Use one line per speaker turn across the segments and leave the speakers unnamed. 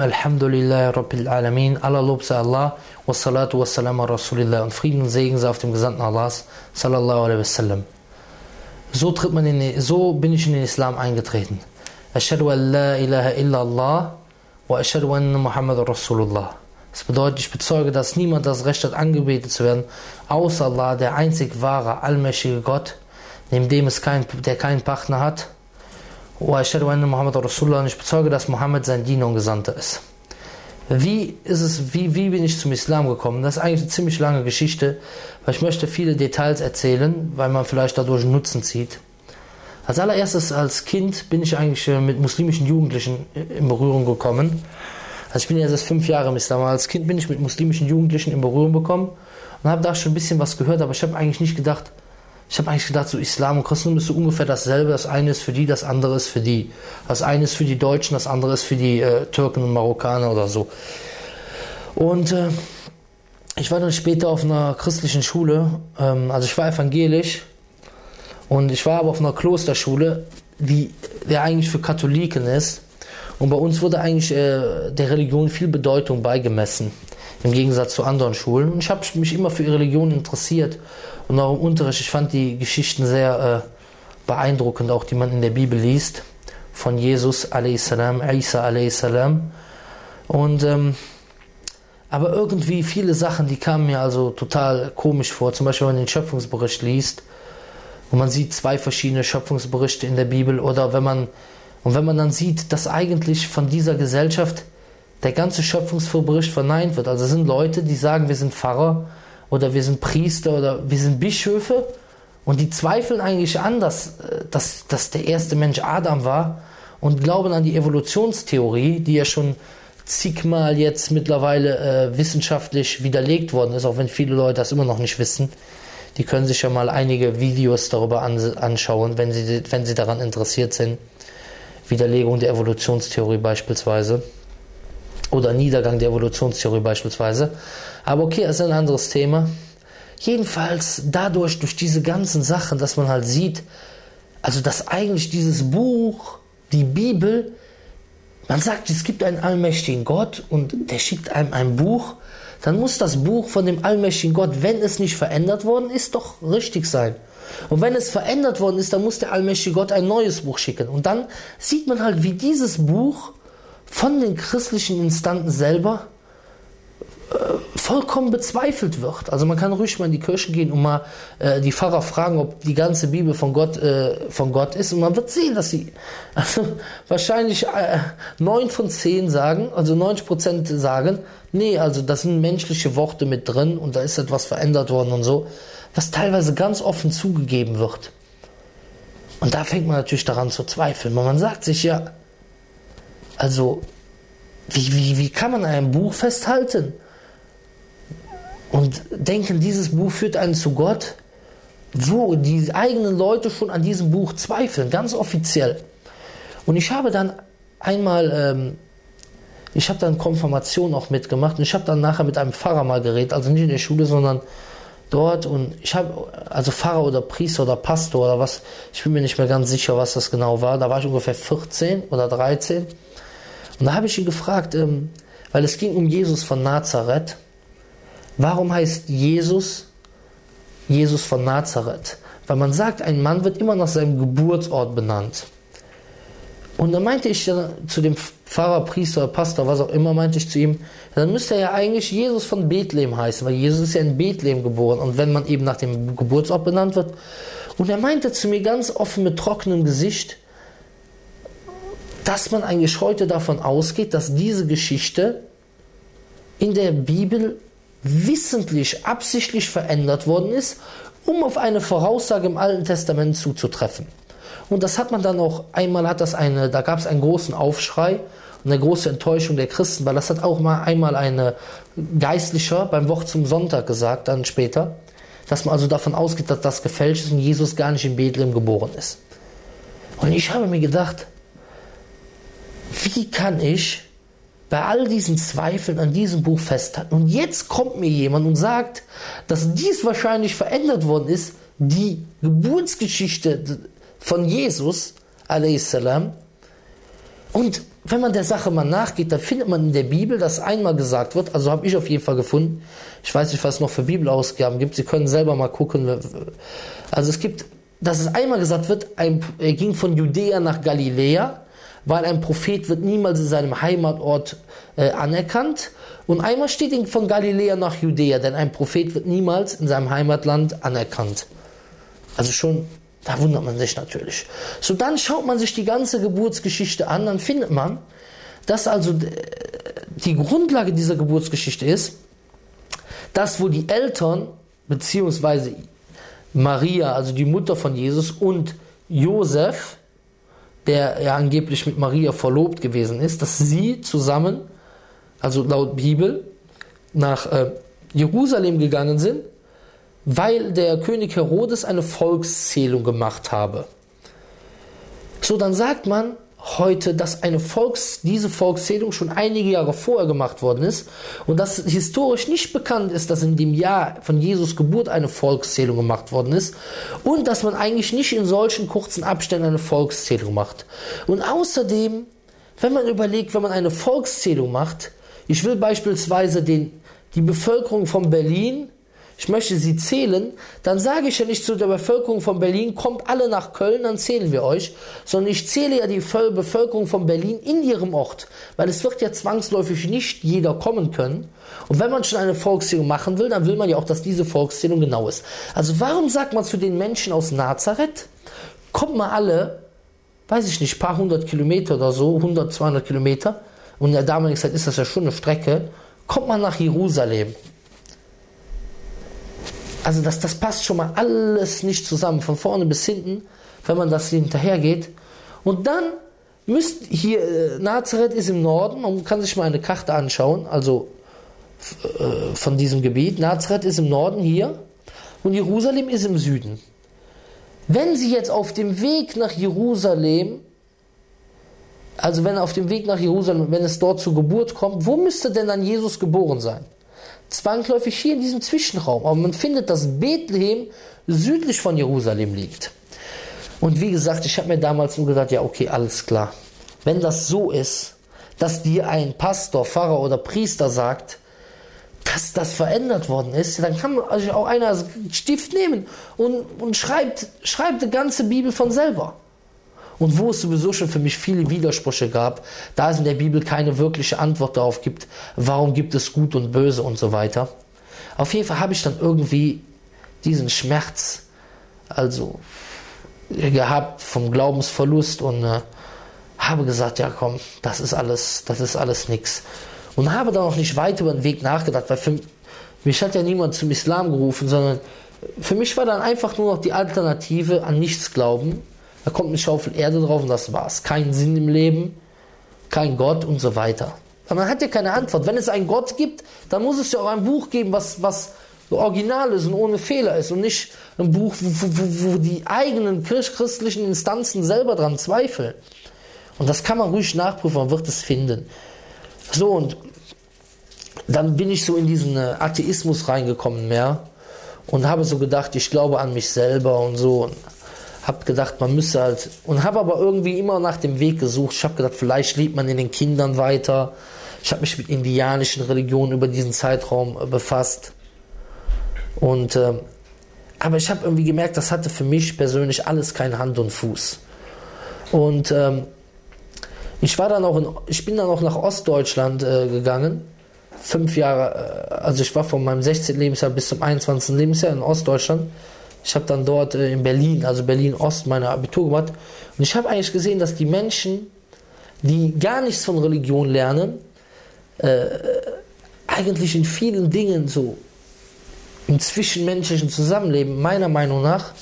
Alhamdulillah Rabbil Alamin, Allah Lob sei Allah, wassalatu wassalamu Rasulillah und Frieden und Segen sei auf dem Gesandten Allahs, sallallahu alaihi wasallam. So, tritt man in, so bin ich in den Islam eingetreten. Ashadu an la ilaha illa Allah wa ashadu anna Muhammad Rasulullah. Das bedeutet, ich bezeuge, dass niemand das Recht hat, angebetet zu werden, außer Allah, der einzig wahre, allmächtige Gott, neben dem es kein, der keinen Partner hat und ich bezeuge, dass Mohammed sein Diener und Gesandter ist. Wie ist es, wie, wie bin ich zum Islam gekommen? Das ist eigentlich eine ziemlich lange Geschichte, weil ich möchte viele Details erzählen, weil man vielleicht dadurch einen Nutzen zieht. Als allererstes als Kind bin ich eigentlich mit muslimischen Jugendlichen in Berührung gekommen. Also ich bin jetzt erst fünf Jahre im Islam, aber als Kind bin ich mit muslimischen Jugendlichen in Berührung gekommen und habe da schon ein bisschen was gehört, aber ich habe eigentlich nicht gedacht, ich habe eigentlich gedacht, so Islam und Christentum ist so ungefähr dasselbe. Das eine ist für die, das andere ist für die. Das eine ist für die Deutschen, das andere ist für die äh, Türken und Marokkaner oder so. Und äh, ich war dann später auf einer christlichen Schule, ähm, also ich war evangelisch und ich war aber auf einer Klosterschule, die der eigentlich für Katholiken ist. Und bei uns wurde eigentlich äh, der Religion viel Bedeutung beigemessen, im Gegensatz zu anderen Schulen. Und ich habe mich immer für Religion interessiert und auch im Unterricht, ich fand die Geschichten sehr äh, beeindruckend, auch die man in der Bibel liest, von Jesus a.s., Isa a.s. Und ähm, aber irgendwie viele Sachen, die kamen mir also total komisch vor. Zum Beispiel, wenn man den Schöpfungsbericht liest, und man sieht zwei verschiedene Schöpfungsberichte in der Bibel, oder wenn man und wenn man dann sieht, dass eigentlich von dieser Gesellschaft der ganze Schöpfungsbericht verneint wird. Also es sind Leute, die sagen, wir sind Pfarrer, oder wir sind Priester oder wir sind Bischöfe und die zweifeln eigentlich an, dass, äh, dass, dass der erste Mensch Adam war und glauben an die Evolutionstheorie, die ja schon zigmal jetzt mittlerweile äh, wissenschaftlich widerlegt worden ist, auch wenn viele Leute das immer noch nicht wissen. Die können sich ja mal einige Videos darüber an, anschauen, wenn sie, wenn sie daran interessiert sind. Widerlegung der Evolutionstheorie beispielsweise. Oder Niedergang der Evolutionstheorie beispielsweise. Aber okay, das ist ein anderes Thema. Jedenfalls dadurch, durch diese ganzen Sachen, dass man halt sieht, also dass eigentlich dieses Buch, die Bibel, man sagt, es gibt einen allmächtigen Gott und der schickt einem ein Buch, dann muss das Buch von dem allmächtigen Gott, wenn es nicht verändert worden ist, doch richtig sein. Und wenn es verändert worden ist, dann muss der allmächtige Gott ein neues Buch schicken. Und dann sieht man halt, wie dieses Buch von den christlichen Instanten selber äh, vollkommen bezweifelt wird. Also man kann ruhig mal in die Kirche gehen und mal äh, die Pfarrer fragen, ob die ganze Bibel von Gott, äh, von Gott ist und man wird sehen, dass sie also wahrscheinlich äh, neun von zehn sagen, also 90 Prozent sagen, nee, also das sind menschliche Worte mit drin und da ist etwas verändert worden und so, was teilweise ganz offen zugegeben wird. Und da fängt man natürlich daran zu zweifeln, man sagt sich ja, also wie, wie, wie kann man ein Buch festhalten? und denken, dieses Buch führt einen zu Gott, wo die eigenen Leute schon an diesem Buch zweifeln, ganz offiziell. Und ich habe dann einmal, ähm, ich habe dann Konfirmation auch mitgemacht und ich habe dann nachher mit einem Pfarrer mal geredet, also nicht in der Schule, sondern dort und ich habe, also Pfarrer oder Priester oder Pastor oder was, ich bin mir nicht mehr ganz sicher, was das genau war, da war ich ungefähr 14 oder 13 und da habe ich ihn gefragt, ähm, weil es ging um Jesus von Nazareth Warum heißt Jesus Jesus von Nazareth? Weil man sagt, ein Mann wird immer nach seinem Geburtsort benannt. Und dann meinte ich zu dem Pfarrer, Priester, Pastor, was auch immer, meinte ich zu ihm, dann müsste er ja eigentlich Jesus von Bethlehem heißen, weil Jesus ist ja in Bethlehem geboren und wenn man eben nach dem Geburtsort benannt wird. Und er meinte zu mir ganz offen mit trockenem Gesicht, dass man eigentlich heute davon ausgeht, dass diese Geschichte in der Bibel wissentlich, absichtlich verändert worden ist, um auf eine Voraussage im Alten Testament zuzutreffen. Und das hat man dann auch, einmal hat das eine, da gab es einen großen Aufschrei und eine große Enttäuschung der Christen, weil das hat auch mal einmal eine Geistlicher beim Wort zum Sonntag gesagt, dann später, dass man also davon ausgeht, dass das gefälscht ist und Jesus gar nicht in Bethlehem geboren ist. Und ich habe mir gedacht, wie kann ich bei all diesen Zweifeln an diesem Buch festhalten. Und jetzt kommt mir jemand und sagt, dass dies wahrscheinlich verändert worden ist, die Geburtsgeschichte von Jesus, salam, Und wenn man der Sache mal nachgeht, dann findet man in der Bibel, dass einmal gesagt wird, also habe ich auf jeden Fall gefunden, ich weiß nicht, was es noch für Bibelausgaben gibt, Sie können selber mal gucken. Also es gibt, dass es einmal gesagt wird, ein, er ging von Judäa nach Galiläa, weil ein Prophet wird niemals in seinem Heimatort äh, anerkannt. Und einmal steht von Galiläa nach Judäa, denn ein Prophet wird niemals in seinem Heimatland anerkannt. Also schon da wundert man sich natürlich. So, dann schaut man sich die ganze Geburtsgeschichte an, dann findet man, dass also die Grundlage dieser Geburtsgeschichte ist, dass wohl die Eltern, beziehungsweise Maria, also die Mutter von Jesus, und Josef, der ja angeblich mit Maria verlobt gewesen ist, dass sie zusammen, also laut Bibel, nach äh, Jerusalem gegangen sind weil der König Herodes eine Volkszählung gemacht habe. So, dann sagt man heute, dass eine Volks, diese Volkszählung schon einige Jahre vorher gemacht worden ist und dass historisch nicht bekannt ist, dass in dem Jahr von Jesus Geburt eine Volkszählung gemacht worden ist und dass man eigentlich nicht in solchen kurzen Abständen eine Volkszählung macht. Und außerdem, wenn man überlegt, wenn man eine Volkszählung macht, ich will beispielsweise den, die Bevölkerung von Berlin ich möchte sie zählen, dann sage ich ja nicht zu der Bevölkerung von Berlin, kommt alle nach Köln, dann zählen wir euch, sondern ich zähle ja die Bevölkerung von Berlin in ihrem Ort, weil es wird ja zwangsläufig nicht jeder kommen können. Und wenn man schon eine Volkszählung machen will, dann will man ja auch, dass diese Volkszählung genau ist. Also warum sagt man zu den Menschen aus Nazareth, kommt mal alle, weiß ich nicht, paar hundert Kilometer oder so, 100, 200 Kilometer, und in der damaligen Zeit ist das ja schon eine Strecke, kommt man nach Jerusalem. Also das, das passt schon mal alles nicht zusammen, von vorne bis hinten, wenn man das hinterhergeht. Und dann müsst hier, äh, Nazareth ist im Norden, man kann sich mal eine Karte anschauen, also äh, von diesem Gebiet. Nazareth ist im Norden hier und Jerusalem ist im Süden. Wenn Sie jetzt auf dem Weg nach Jerusalem, also wenn auf dem Weg nach Jerusalem, wenn es dort zur Geburt kommt, wo müsste denn dann Jesus geboren sein? Zwangsläufig hier in diesem Zwischenraum. Aber man findet, dass Bethlehem südlich von Jerusalem liegt. Und wie gesagt, ich habe mir damals nur gesagt, ja, okay, alles klar. Wenn das so ist, dass dir ein Pastor, Pfarrer oder Priester sagt, dass das verändert worden ist, dann kann man also auch einer Stift nehmen und, und schreibt, schreibt die ganze Bibel von selber. Und wo es sowieso schon für mich viele Widersprüche gab, da es in der Bibel keine wirkliche Antwort darauf gibt, warum gibt es Gut und Böse und so weiter. Auf jeden Fall habe ich dann irgendwie diesen Schmerz, also gehabt vom Glaubensverlust und äh, habe gesagt, ja komm, das ist alles, das ist alles nix. Und habe dann auch nicht weiter über den Weg nachgedacht, weil für mich hat ja niemand zum Islam gerufen, sondern für mich war dann einfach nur noch die Alternative an nichts glauben da kommt eine Schaufel Erde drauf und das war's. Kein Sinn im Leben, kein Gott und so weiter. Aber man hat ja keine Antwort. Wenn es einen Gott gibt, dann muss es ja auch ein Buch geben, was, was original ist und ohne Fehler ist und nicht ein Buch, wo, wo, wo die eigenen christlichen Instanzen selber dran zweifeln. Und das kann man ruhig nachprüfen, man wird es finden. So, und dann bin ich so in diesen äh, Atheismus reingekommen mehr und habe so gedacht, ich glaube an mich selber und so. Und habe gedacht, man müsse halt und habe aber irgendwie immer nach dem Weg gesucht. Ich habe gedacht, vielleicht lebt man in den Kindern weiter. Ich habe mich mit indianischen Religionen über diesen Zeitraum äh, befasst. Und äh, aber ich habe irgendwie gemerkt, das hatte für mich persönlich alles keine Hand und Fuß. Und ähm, ich war dann auch in, ich bin dann auch nach Ostdeutschland äh, gegangen. Fünf Jahre, äh, also ich war von meinem 16. Lebensjahr bis zum 21. Lebensjahr in Ostdeutschland. Ich habe dann dort äh, in Berlin, also Berlin Ost, meine Abitur gemacht. Und ich habe eigentlich gesehen, dass die Menschen, die gar nichts von Religion lernen, äh, eigentlich in vielen Dingen so im zwischenmenschlichen Zusammenleben, meiner Meinung nach,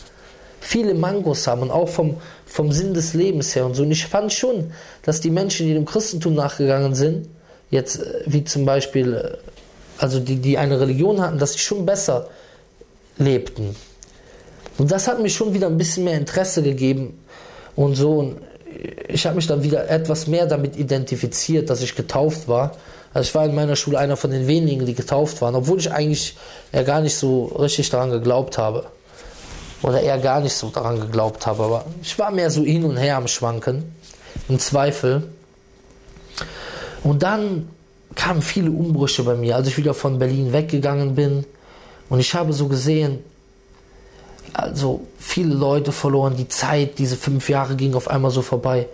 viele Mangos haben und auch vom, vom Sinn des Lebens her und so. Und ich fand schon, dass die Menschen, die dem Christentum nachgegangen sind, jetzt äh, wie zum Beispiel, äh, also die, die eine Religion hatten, dass sie schon besser lebten. Und das hat mir schon wieder ein bisschen mehr Interesse gegeben und so. Und ich habe mich dann wieder etwas mehr damit identifiziert, dass ich getauft war. Also ich war in meiner Schule einer von den wenigen, die getauft waren, obwohl ich eigentlich ja gar nicht so richtig daran geglaubt habe. Oder eher gar nicht so daran geglaubt habe. Aber ich war mehr so hin und her am Schwanken, im Zweifel. Und dann kamen viele Umbrüche bei mir, als ich wieder von Berlin weggegangen bin. Und ich habe so gesehen, also viele Leute verloren, die Zeit, diese fünf Jahre ging auf einmal so vorbei.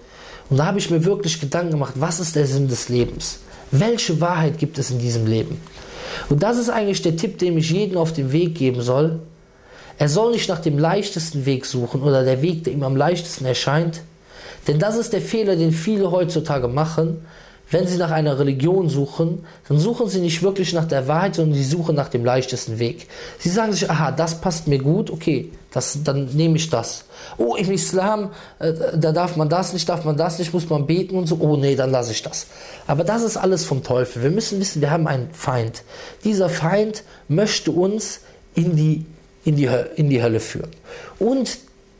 Und da habe ich mir wirklich Gedanken gemacht, was ist der Sinn des Lebens? Welche Wahrheit gibt es in diesem Leben? Und das ist eigentlich der Tipp, den ich jedem auf den Weg geben soll. Er soll nicht nach dem leichtesten Weg suchen oder der Weg, der ihm am leichtesten erscheint. Denn das ist der Fehler, den viele heutzutage machen. Wenn sie nach einer Religion suchen, dann suchen sie nicht wirklich nach der Wahrheit, sondern sie suchen nach dem leichtesten Weg. Sie sagen sich, aha, das passt mir gut, okay, das, dann nehme ich das. Oh, im Islam, äh, da darf man das nicht, darf man das nicht, muss man beten und so. Oh nee, dann lasse ich das. Aber das ist alles vom Teufel. Wir müssen wissen, wir haben einen Feind. Dieser Feind möchte uns in die, in die, in die Hölle führen. Und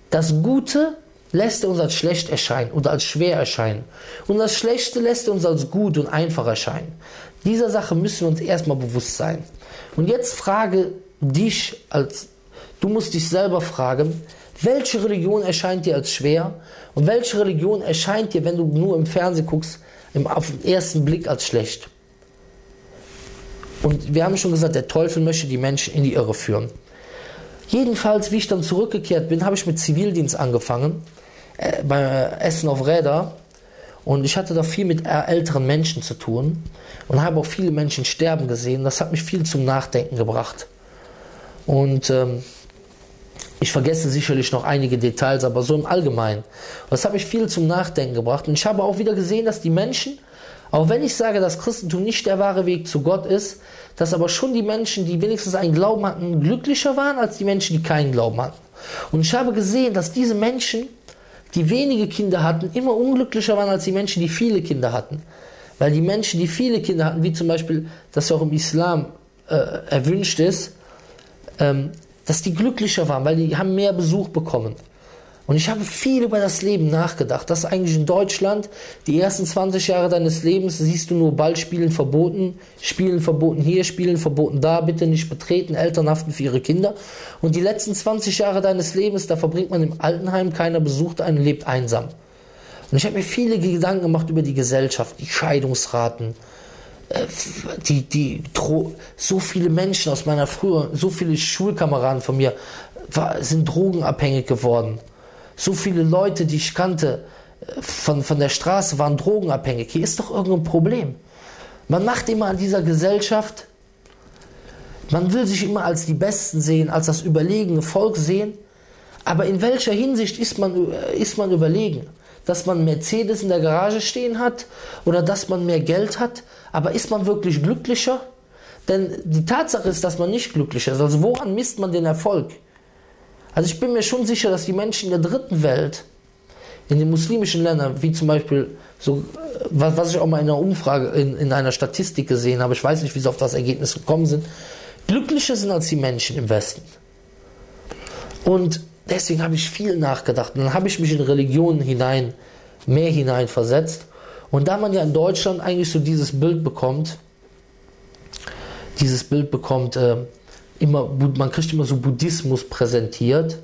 das Gute lässt er uns als schlecht erscheinen oder als schwer erscheinen. Und das Schlechte lässt er uns als gut und einfach erscheinen. Dieser Sache müssen wir uns erstmal bewusst sein. Und jetzt frage dich als, du musst dich selber fragen, welche Religion erscheint dir als schwer und welche Religion erscheint dir, wenn du nur im Fernsehen guckst, im, auf den ersten Blick als schlecht. Und wir haben schon gesagt, der Teufel möchte die Menschen in die Irre führen. Jedenfalls, wie ich dann zurückgekehrt bin, habe ich mit Zivildienst angefangen äh, bei Essen auf Räder. Und ich hatte da viel mit älteren Menschen zu tun und habe auch viele Menschen sterben gesehen. Das hat mich viel zum Nachdenken gebracht. Und ähm, ich vergesse sicherlich noch einige Details, aber so im Allgemeinen. Das hat mich viel zum Nachdenken gebracht. Und ich habe auch wieder gesehen, dass die Menschen, auch wenn ich sage, dass Christentum nicht der wahre Weg zu Gott ist, dass aber schon die Menschen, die wenigstens einen Glauben hatten, glücklicher waren als die Menschen, die keinen Glauben hatten. Und ich habe gesehen, dass diese Menschen die wenige Kinder hatten, immer unglücklicher waren als die Menschen, die viele Kinder hatten. Weil die Menschen, die viele Kinder hatten, wie zum Beispiel, dass auch im Islam äh, erwünscht ist, ähm, dass die glücklicher waren, weil die haben mehr Besuch bekommen. Und ich habe viel über das Leben nachgedacht. Das ist eigentlich in Deutschland, die ersten 20 Jahre deines Lebens siehst du nur Ballspielen verboten, Spielen verboten hier, Spielen verboten da, bitte nicht betreten, Eltern haften für ihre Kinder. Und die letzten 20 Jahre deines Lebens, da verbringt man im Altenheim, keiner besucht einen, lebt einsam. Und ich habe mir viele Gedanken gemacht über die Gesellschaft, die Scheidungsraten, äh, die, die, so viele Menschen aus meiner früheren, so viele Schulkameraden von mir sind drogenabhängig geworden. So viele Leute, die ich kannte äh, von, von der Straße, waren drogenabhängig. Hier ist doch irgendein Problem. Man macht immer an dieser Gesellschaft, man will sich immer als die Besten sehen, als das überlegene Volk sehen. Aber in welcher Hinsicht ist man, äh, ist man überlegen? Dass man Mercedes in der Garage stehen hat oder dass man mehr Geld hat? Aber ist man wirklich glücklicher? Denn die Tatsache ist, dass man nicht glücklicher ist. Also woran misst man den Erfolg? Also ich bin mir schon sicher, dass die Menschen in der dritten Welt, in den muslimischen Ländern, wie zum Beispiel so, was, was ich auch mal in einer Umfrage, in, in einer Statistik gesehen habe, ich weiß nicht, wie sie auf das Ergebnis gekommen sind, glücklicher sind als die Menschen im Westen. Und deswegen habe ich viel nachgedacht. Und dann habe ich mich in Religionen hinein, mehr hinein versetzt. Und da man ja in Deutschland eigentlich so dieses Bild bekommt, dieses Bild bekommt, äh, immer, man kriegt immer so Buddhismus präsentiert.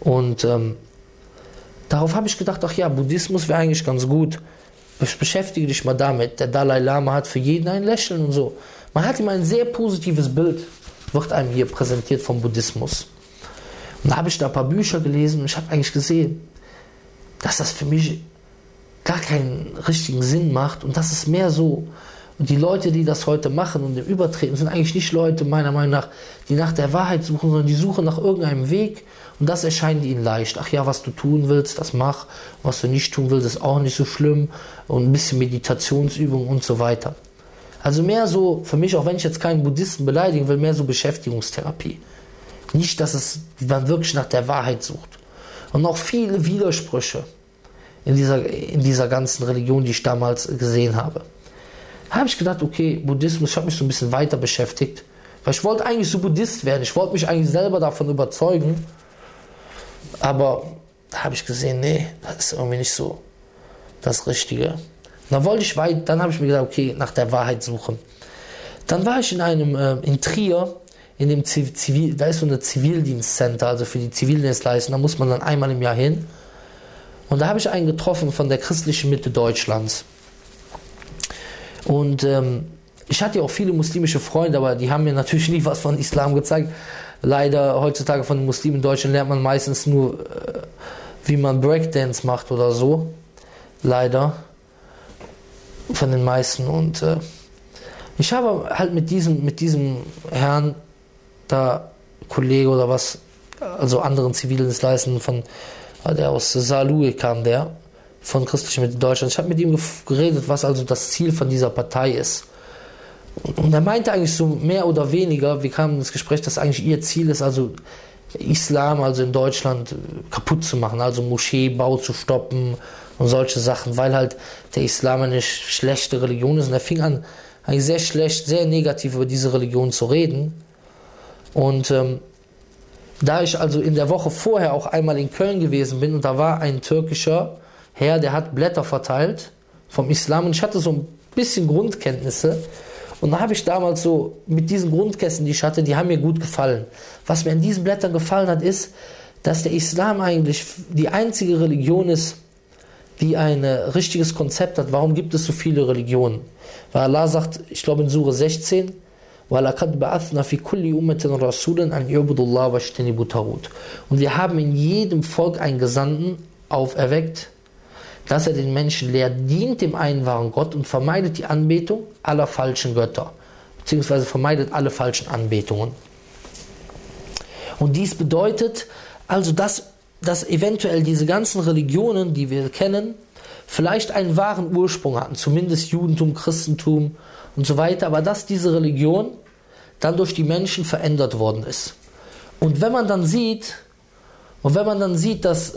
Und ähm, darauf habe ich gedacht, ach ja, Buddhismus wäre eigentlich ganz gut. Beschäftige dich mal damit. Der Dalai Lama hat für jeden ein Lächeln und so. Man hat ihm ein sehr positives Bild, wird einem hier präsentiert vom Buddhismus. Und da habe ich da ein paar Bücher gelesen und ich habe eigentlich gesehen, dass das für mich gar keinen richtigen Sinn macht und dass es mehr so und die Leute, die das heute machen und im Übertreten, sind eigentlich nicht Leute, meiner Meinung nach, die nach der Wahrheit suchen, sondern die suchen nach irgendeinem Weg und das erscheint ihnen leicht. Ach ja, was du tun willst, das mach. Was du nicht tun willst, ist auch nicht so schlimm. Und ein bisschen Meditationsübung und so weiter. Also mehr so, für mich, auch wenn ich jetzt keinen Buddhisten beleidigen will, mehr so Beschäftigungstherapie. Nicht, dass es man wirklich nach der Wahrheit sucht. Und auch viele Widersprüche in dieser, in dieser ganzen Religion, die ich damals gesehen habe habe ich gedacht, okay, Buddhismus, ich habe mich so ein bisschen weiter beschäftigt. Weil ich wollte eigentlich so Buddhist werden. Ich wollte mich eigentlich selber davon überzeugen. Aber da habe ich gesehen, nee, das ist irgendwie nicht so das Richtige. dann wollte ich weit, dann habe ich mir gedacht, okay, nach der Wahrheit suchen. Dann war ich in einem, äh, in Trier, in dem Zivil, da ist so eine Zivildienstcenter, also für die Zivildienstleistungen, da muss man dann einmal im Jahr hin. Und da habe ich einen getroffen von der christlichen Mitte Deutschlands. Und ähm, ich hatte ja auch viele muslimische Freunde, aber die haben mir natürlich nie was von Islam gezeigt. Leider heutzutage von den Muslimen in Deutschland lernt man meistens nur, äh, wie man Breakdance macht oder so. Leider. Von den meisten. Und äh, ich habe halt mit diesem, mit diesem Herrn, da Kollege oder was, also anderen Zivildienstleistenden von, der aus Salue kam, der von Christlichen Mitte Deutschland. Ich habe mit ihm geredet, was also das Ziel von dieser Partei ist. Und er meinte eigentlich so mehr oder weniger, wir kamen ins Gespräch, dass eigentlich ihr Ziel ist, also Islam, also in Deutschland, kaputt zu machen, also Moscheebau zu stoppen und solche Sachen, weil halt der Islam eine schlechte Religion ist. Und er fing an, eigentlich sehr schlecht, sehr negativ über diese Religion zu reden. Und ähm, da ich also in der Woche vorher auch einmal in Köln gewesen bin und da war ein türkischer Herr, der hat Blätter verteilt vom Islam und ich hatte so ein bisschen Grundkenntnisse und da habe ich damals so mit diesen Grundkenntnissen, die ich hatte, die haben mir gut gefallen. Was mir an diesen Blättern gefallen hat, ist, dass der Islam eigentlich die einzige Religion ist, die ein richtiges Konzept hat. Warum gibt es so viele Religionen? Weil Allah sagt, ich glaube in Sure 16, وَلَقَدْ بَعَثْنَا فِي كُلِّ أُمَّةٍ رَسُولًا أَنْ يُعْبُدُ اللَّهَ وَاجْتَنِبُوا طَاغُوتَ Und wir haben in jedem Volk einen Gesandten auferweckt, dass er den Menschen lehrt, dient dem einen wahren Gott und vermeidet die Anbetung aller falschen Götter, beziehungsweise vermeidet alle falschen Anbetungen. Und dies bedeutet also, dass, dass eventuell diese ganzen Religionen, die wir kennen, vielleicht einen wahren Ursprung hatten, zumindest Judentum, Christentum und so weiter, aber dass diese Religion dann durch die Menschen verändert worden ist. Und wenn man dann sieht, und wenn man dann sieht, dass,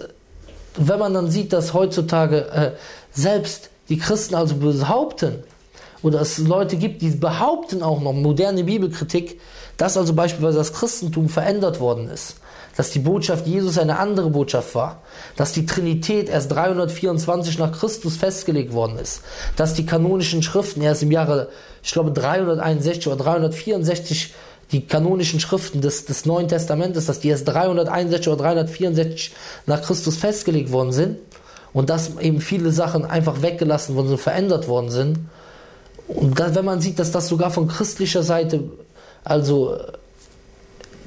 wenn man dann sieht, dass heutzutage äh, selbst die Christen also behaupten, oder es Leute gibt, die behaupten auch noch, moderne Bibelkritik, dass also beispielsweise das Christentum verändert worden ist, dass die Botschaft Jesus eine andere Botschaft war, dass die Trinität erst 324 nach Christus festgelegt worden ist, dass die kanonischen Schriften erst im Jahre, ich glaube 361 oder 364 die kanonischen Schriften des, des Neuen Testamentes, dass die erst 361 oder 364 nach Christus festgelegt worden sind und dass eben viele Sachen einfach weggelassen worden sind, verändert worden sind. Und da, wenn man sieht, dass das sogar von christlicher Seite also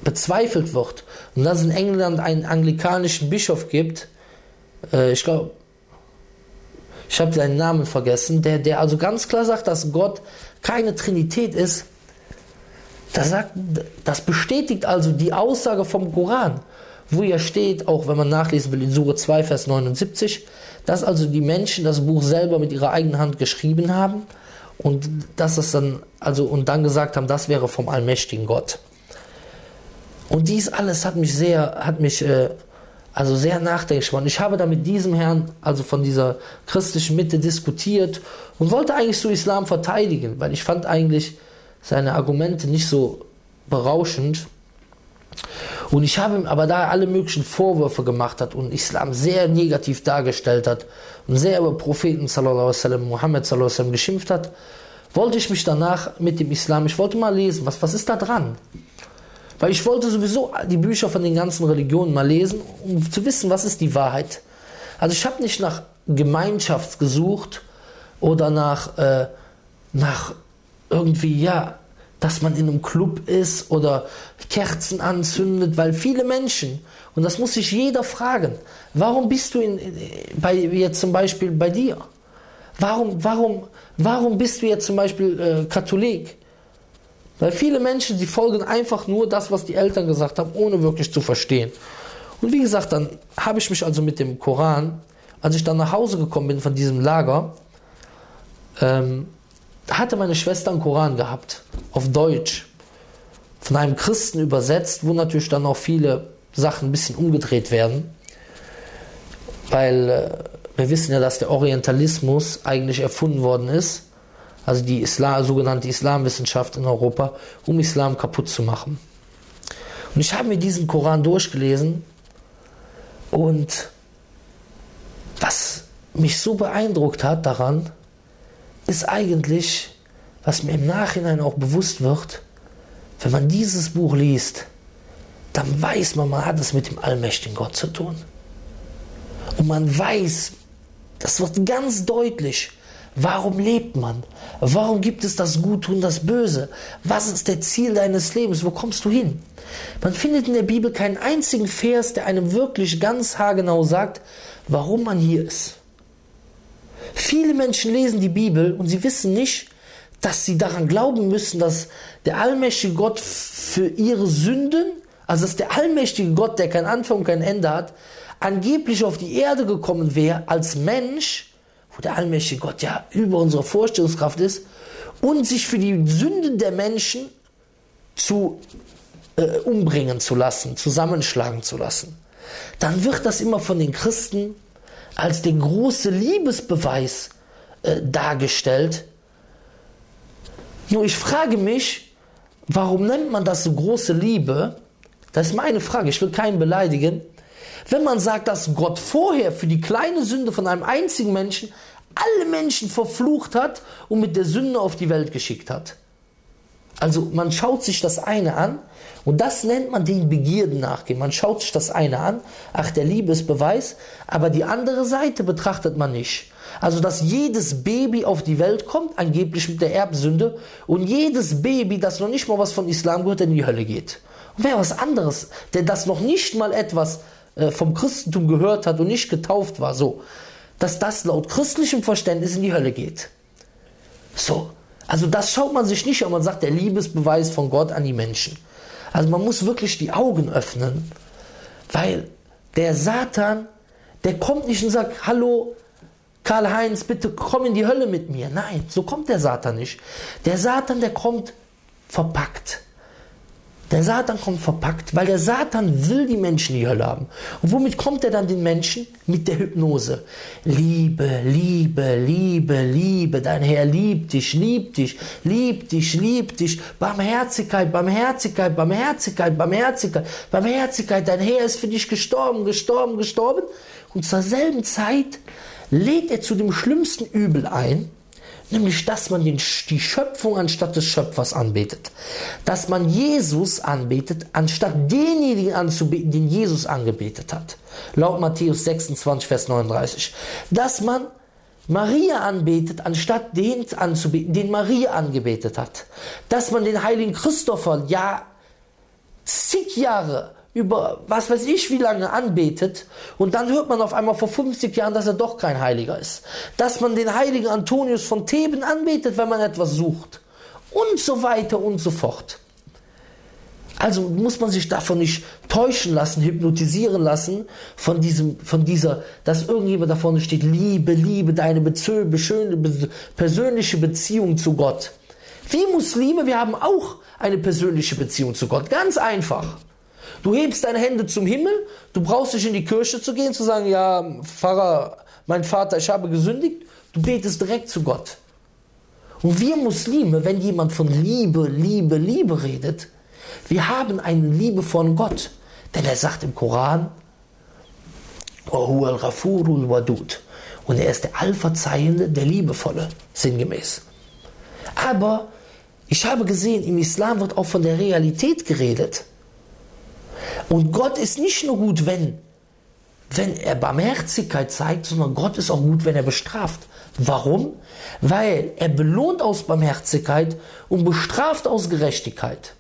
bezweifelt wird und dass es in England einen anglikanischen Bischof gibt, äh, ich glaube, ich habe seinen Namen vergessen, der, der also ganz klar sagt, dass Gott keine Trinität ist, das, sagt, das bestätigt also die Aussage vom Koran, wo ja steht, auch wenn man nachlesen will in Sure 2, Vers 79, dass also die Menschen das Buch selber mit ihrer eigenen Hand geschrieben haben und dass es dann, also und dann gesagt haben, das wäre vom allmächtigen Gott. Und dies alles hat mich sehr, hat mich äh, also sehr nachdenklich gemacht. Ich habe da mit diesem Herrn, also von dieser christlichen Mitte diskutiert und wollte eigentlich so Islam verteidigen, weil ich fand eigentlich seine Argumente nicht so berauschend. Und ich habe ihm aber da alle möglichen Vorwürfe gemacht hat und Islam sehr negativ dargestellt hat und sehr über Propheten sallallahu wasallam, Muhammad sallallahu wasallam geschimpft hat, wollte ich mich danach mit dem Islam, ich wollte mal lesen, was, was ist da dran? Weil ich wollte sowieso die Bücher von den ganzen Religionen mal lesen, um zu wissen, was ist die Wahrheit. Also ich habe nicht nach Gemeinschaft gesucht oder nach, äh, nach irgendwie, ja, dass man in einem Club ist oder Kerzen anzündet, weil viele Menschen, und das muss sich jeder fragen, warum bist du in, bei, jetzt zum Beispiel bei dir? Warum, warum, warum bist du jetzt zum Beispiel äh, Katholik? Weil viele Menschen, die folgen einfach nur das, was die Eltern gesagt haben, ohne wirklich zu verstehen. Und wie gesagt, dann habe ich mich also mit dem Koran, als ich dann nach Hause gekommen bin von diesem Lager, ähm, hatte meine Schwester einen Koran gehabt, auf Deutsch, von einem Christen übersetzt, wo natürlich dann auch viele Sachen ein bisschen umgedreht werden, weil äh, wir wissen ja, dass der Orientalismus eigentlich erfunden worden ist also die Islam, sogenannte Islamwissenschaft in Europa, um Islam kaputt zu machen. Und ich habe mir diesen Koran durchgelesen und was mich so beeindruckt hat daran, ist eigentlich, was mir im Nachhinein auch bewusst wird, wenn man dieses Buch liest, dann weiß man, man hat es mit dem allmächtigen Gott zu tun. Und man weiß, das wird ganz deutlich, Warum lebt man? Warum gibt es das Gute und das Böse? Was ist der Ziel deines Lebens? Wo kommst du hin? Man findet in der Bibel keinen einzigen Vers, der einem wirklich ganz haargenau sagt, warum man hier ist. Viele Menschen lesen die Bibel und sie wissen nicht, dass sie daran glauben müssen, dass der allmächtige Gott für ihre Sünden, also dass der allmächtige Gott, der kein Anfang und kein Ende hat, angeblich auf die Erde gekommen wäre als Mensch, wo der allmächtige Gott ja über unsere Vorstellungskraft ist, und sich für die Sünden der Menschen zu äh, umbringen zu lassen, zusammenschlagen zu lassen, dann wird das immer von den Christen als der große Liebesbeweis äh, dargestellt. Nur ich frage mich, warum nennt man das so große Liebe? Das ist meine Frage, ich will keinen beleidigen. Wenn man sagt, dass Gott vorher für die kleine Sünde von einem einzigen Menschen alle Menschen verflucht hat und mit der Sünde auf die Welt geschickt hat. Also man schaut sich das eine an und das nennt man den Begierden nachgehen. Man schaut sich das eine an, ach der Liebesbeweis, aber die andere Seite betrachtet man nicht. Also dass jedes Baby auf die Welt kommt, angeblich mit der Erbsünde, und jedes Baby, das noch nicht mal was von Islam gehört, in die Hölle geht. Und wer was anderes, der das noch nicht mal etwas äh, vom Christentum gehört hat und nicht getauft war, so, dass das laut christlichem Verständnis in die Hölle geht. So, also das schaut man sich nicht an, man sagt der Liebesbeweis von Gott an die Menschen. Also man muss wirklich die Augen öffnen, weil der Satan, der kommt nicht und sagt, hallo Karl-Heinz, bitte komm in die Hölle mit mir. Nein, so kommt der Satan nicht. Der Satan, der kommt verpackt. Der Satan kommt verpackt, weil der Satan will die Menschen in die Hölle haben. Und womit kommt er dann den Menschen? Mit der Hypnose. Liebe, Liebe, Liebe, Liebe, dein Herr liebt dich, liebt dich, liebt dich, liebt dich. Barmherzigkeit, Barmherzigkeit, Barmherzigkeit, Barmherzigkeit, Barmherzigkeit, dein Herr ist für dich gestorben, gestorben, gestorben. Und zur selben Zeit lädt er zu dem schlimmsten Übel ein, nämlich dass man den, die Schöpfung anstatt des Schöpfers anbetet. Dass man Jesus anbetet, anstatt denjenigen anzubeten, den Jesus angebetet hat. Laut Matthäus 26, Vers 39. Dass man Maria anbetet, anstatt den anzubeten, den Maria angebetet hat. Dass man den heiligen Christopher, ja, zig Jahre über was weiß ich wie lange anbetet und dann hört man auf einmal vor 50 Jahren, dass er doch kein Heiliger ist. Dass man den heiligen Antonius von Theben anbetet, wenn man etwas sucht. Und so weiter und so fort. Also muss man sich davon nicht täuschen lassen, hypnotisieren lassen, von, diesem, von dieser, dass irgendjemand da vorne steht, Liebe, Liebe, deine persönliche Beziehung zu Gott. Wir Muslime, wir haben auch eine persönliche Beziehung zu Gott. Ganz einfach. Du hebst deine Hände zum Himmel, du brauchst nicht in die Kirche zu gehen, zu sagen, ja, Pfarrer, mein Vater, ich habe gesündigt. Du betest direkt zu Gott. Und wir Muslime, wenn jemand von Liebe, Liebe, Liebe redet, wir haben eine Liebe von Gott. Denn er sagt im Koran, wadud. Und er ist der Allverzeihende, der Liebevolle, sinngemäß. Aber ich habe gesehen, im Islam wird auch von der Realität geredet. Und Gott ist nicht nur gut, wenn, wenn er Barmherzigkeit zeigt, sondern Gott ist auch gut, wenn er bestraft. Warum? Weil er belohnt aus Barmherzigkeit und bestraft aus Gerechtigkeit.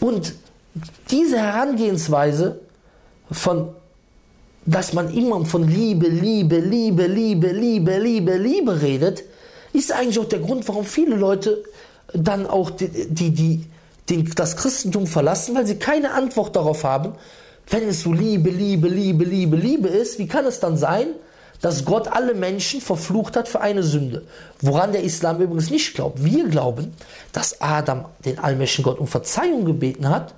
Und diese Herangehensweise von dass man immer von Liebe, Liebe, Liebe, Liebe, Liebe, Liebe, Liebe redet, ist eigentlich auch der Grund, warum viele Leute dann auch die, die, die den, das Christentum verlassen, weil sie keine Antwort darauf haben, wenn es so Liebe, Liebe, Liebe, Liebe, Liebe ist, wie kann es dann sein, dass Gott alle Menschen verflucht hat für eine Sünde? Woran der Islam übrigens nicht glaubt. Wir glauben, dass Adam den allmächtigen Gott um Verzeihung gebeten hat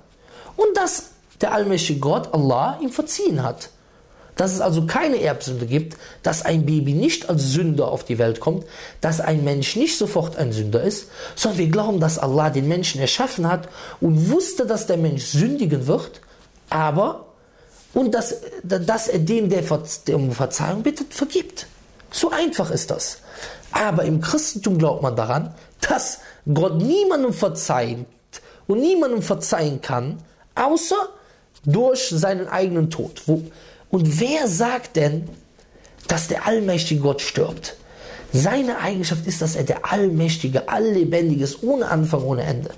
und dass der allmächtige Gott, Allah, ihm verziehen hat. Dass es also keine Erbsünde gibt, dass ein Baby nicht als Sünder auf die Welt kommt, dass ein Mensch nicht sofort ein Sünder ist, sondern wir glauben, dass Allah den Menschen erschaffen hat und wusste, dass der Mensch sündigen wird, aber und dass, dass er dem, der um Verzeihung bittet, vergibt. So einfach ist das. Aber im Christentum glaubt man daran, dass Gott niemandem verzeiht und niemandem verzeihen kann, außer durch seinen eigenen Tod. Wo, und wer sagt denn, dass der allmächtige Gott stirbt? Seine Eigenschaft ist, dass er der Allmächtige, Alllebendige ist, ohne Anfang, ohne Ende.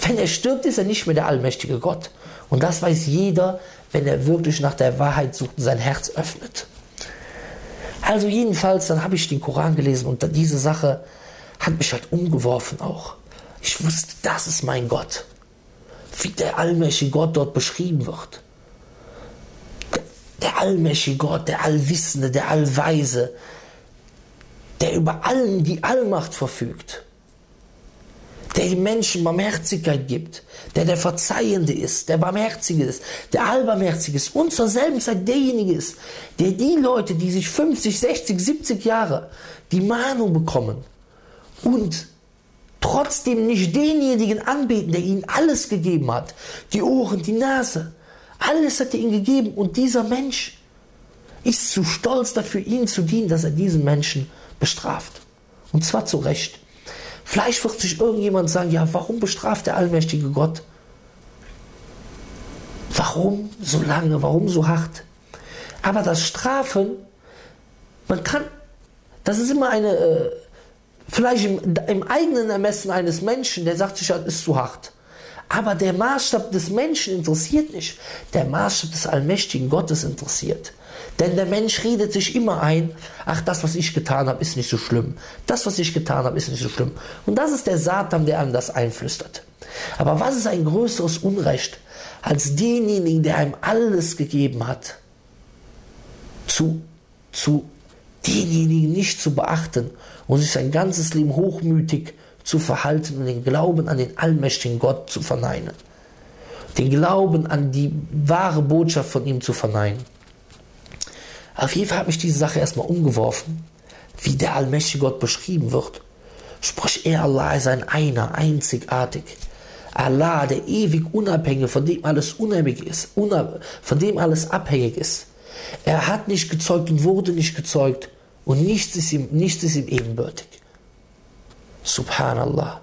Wenn er stirbt, ist er nicht mehr der allmächtige Gott. Und das weiß jeder, wenn er wirklich nach der Wahrheit sucht und sein Herz öffnet. Also jedenfalls, dann habe ich den Koran gelesen und diese Sache hat mich halt umgeworfen auch. Ich wusste, das ist mein Gott. Wie der allmächtige Gott dort beschrieben wird. Der allmächtige Gott, der Allwissende, der Allweise, der über allen die Allmacht verfügt der den Menschen Barmherzigkeit gibt, der der Verzeihende ist, der Barmherzige ist, der Allbarmherzige ist und zur selben Zeit derjenige ist, der die Leute, die sich 50, 60, 70 Jahre die Mahnung bekommen und trotzdem nicht denjenigen anbeten, der ihnen alles gegeben hat, die Ohren, die Nase, alles hat er ihnen gegeben und dieser Mensch ist zu stolz dafür, ihnen zu dienen, dass er diesen Menschen bestraft. Und zwar zu Recht. Vielleicht wird sich irgendjemand sagen, ja, warum bestraft der allmächtige Gott? Warum so lange? Warum so hart? Aber das Strafen, man kann, das ist immer eine, äh, vielleicht im, im, eigenen Ermessen eines Menschen, der sagt sich, das ist zu hart. Aber der Maßstab des Menschen interessiert nicht. Der Maßstab des allmächtigen Gottes interessiert. Denn der Mensch redet sich immer ein, ach, das, was ich getan habe, ist nicht so schlimm. Das, was ich getan habe, ist nicht so schlimm. Und das ist der Satan, der einem das einflüstert. Aber was ist ein größeres Unrecht, als denjenigen, der einem alles gegeben hat, zu, zu denjenigen nicht zu beachten und sich sein ganzes Leben hochmütig zu verhalten und den Glauben an den allmächtigen Gott zu verneinen. Den Glauben an die wahre Botschaft von ihm zu verneinen. Auf jeden Fall hat mich diese Sache erstmal umgeworfen, wie der allmächtige Gott beschrieben wird. Sprich, er Allah ist ein einer, einzigartig. Allah, der ewig unabhängig, von dem alles unabhängig ist, von dem alles abhängig ist. Er hat nicht gezeugt und wurde nicht gezeugt und nichts ist ihm, nichts ist ihm ebenbürtig. Subhanallah.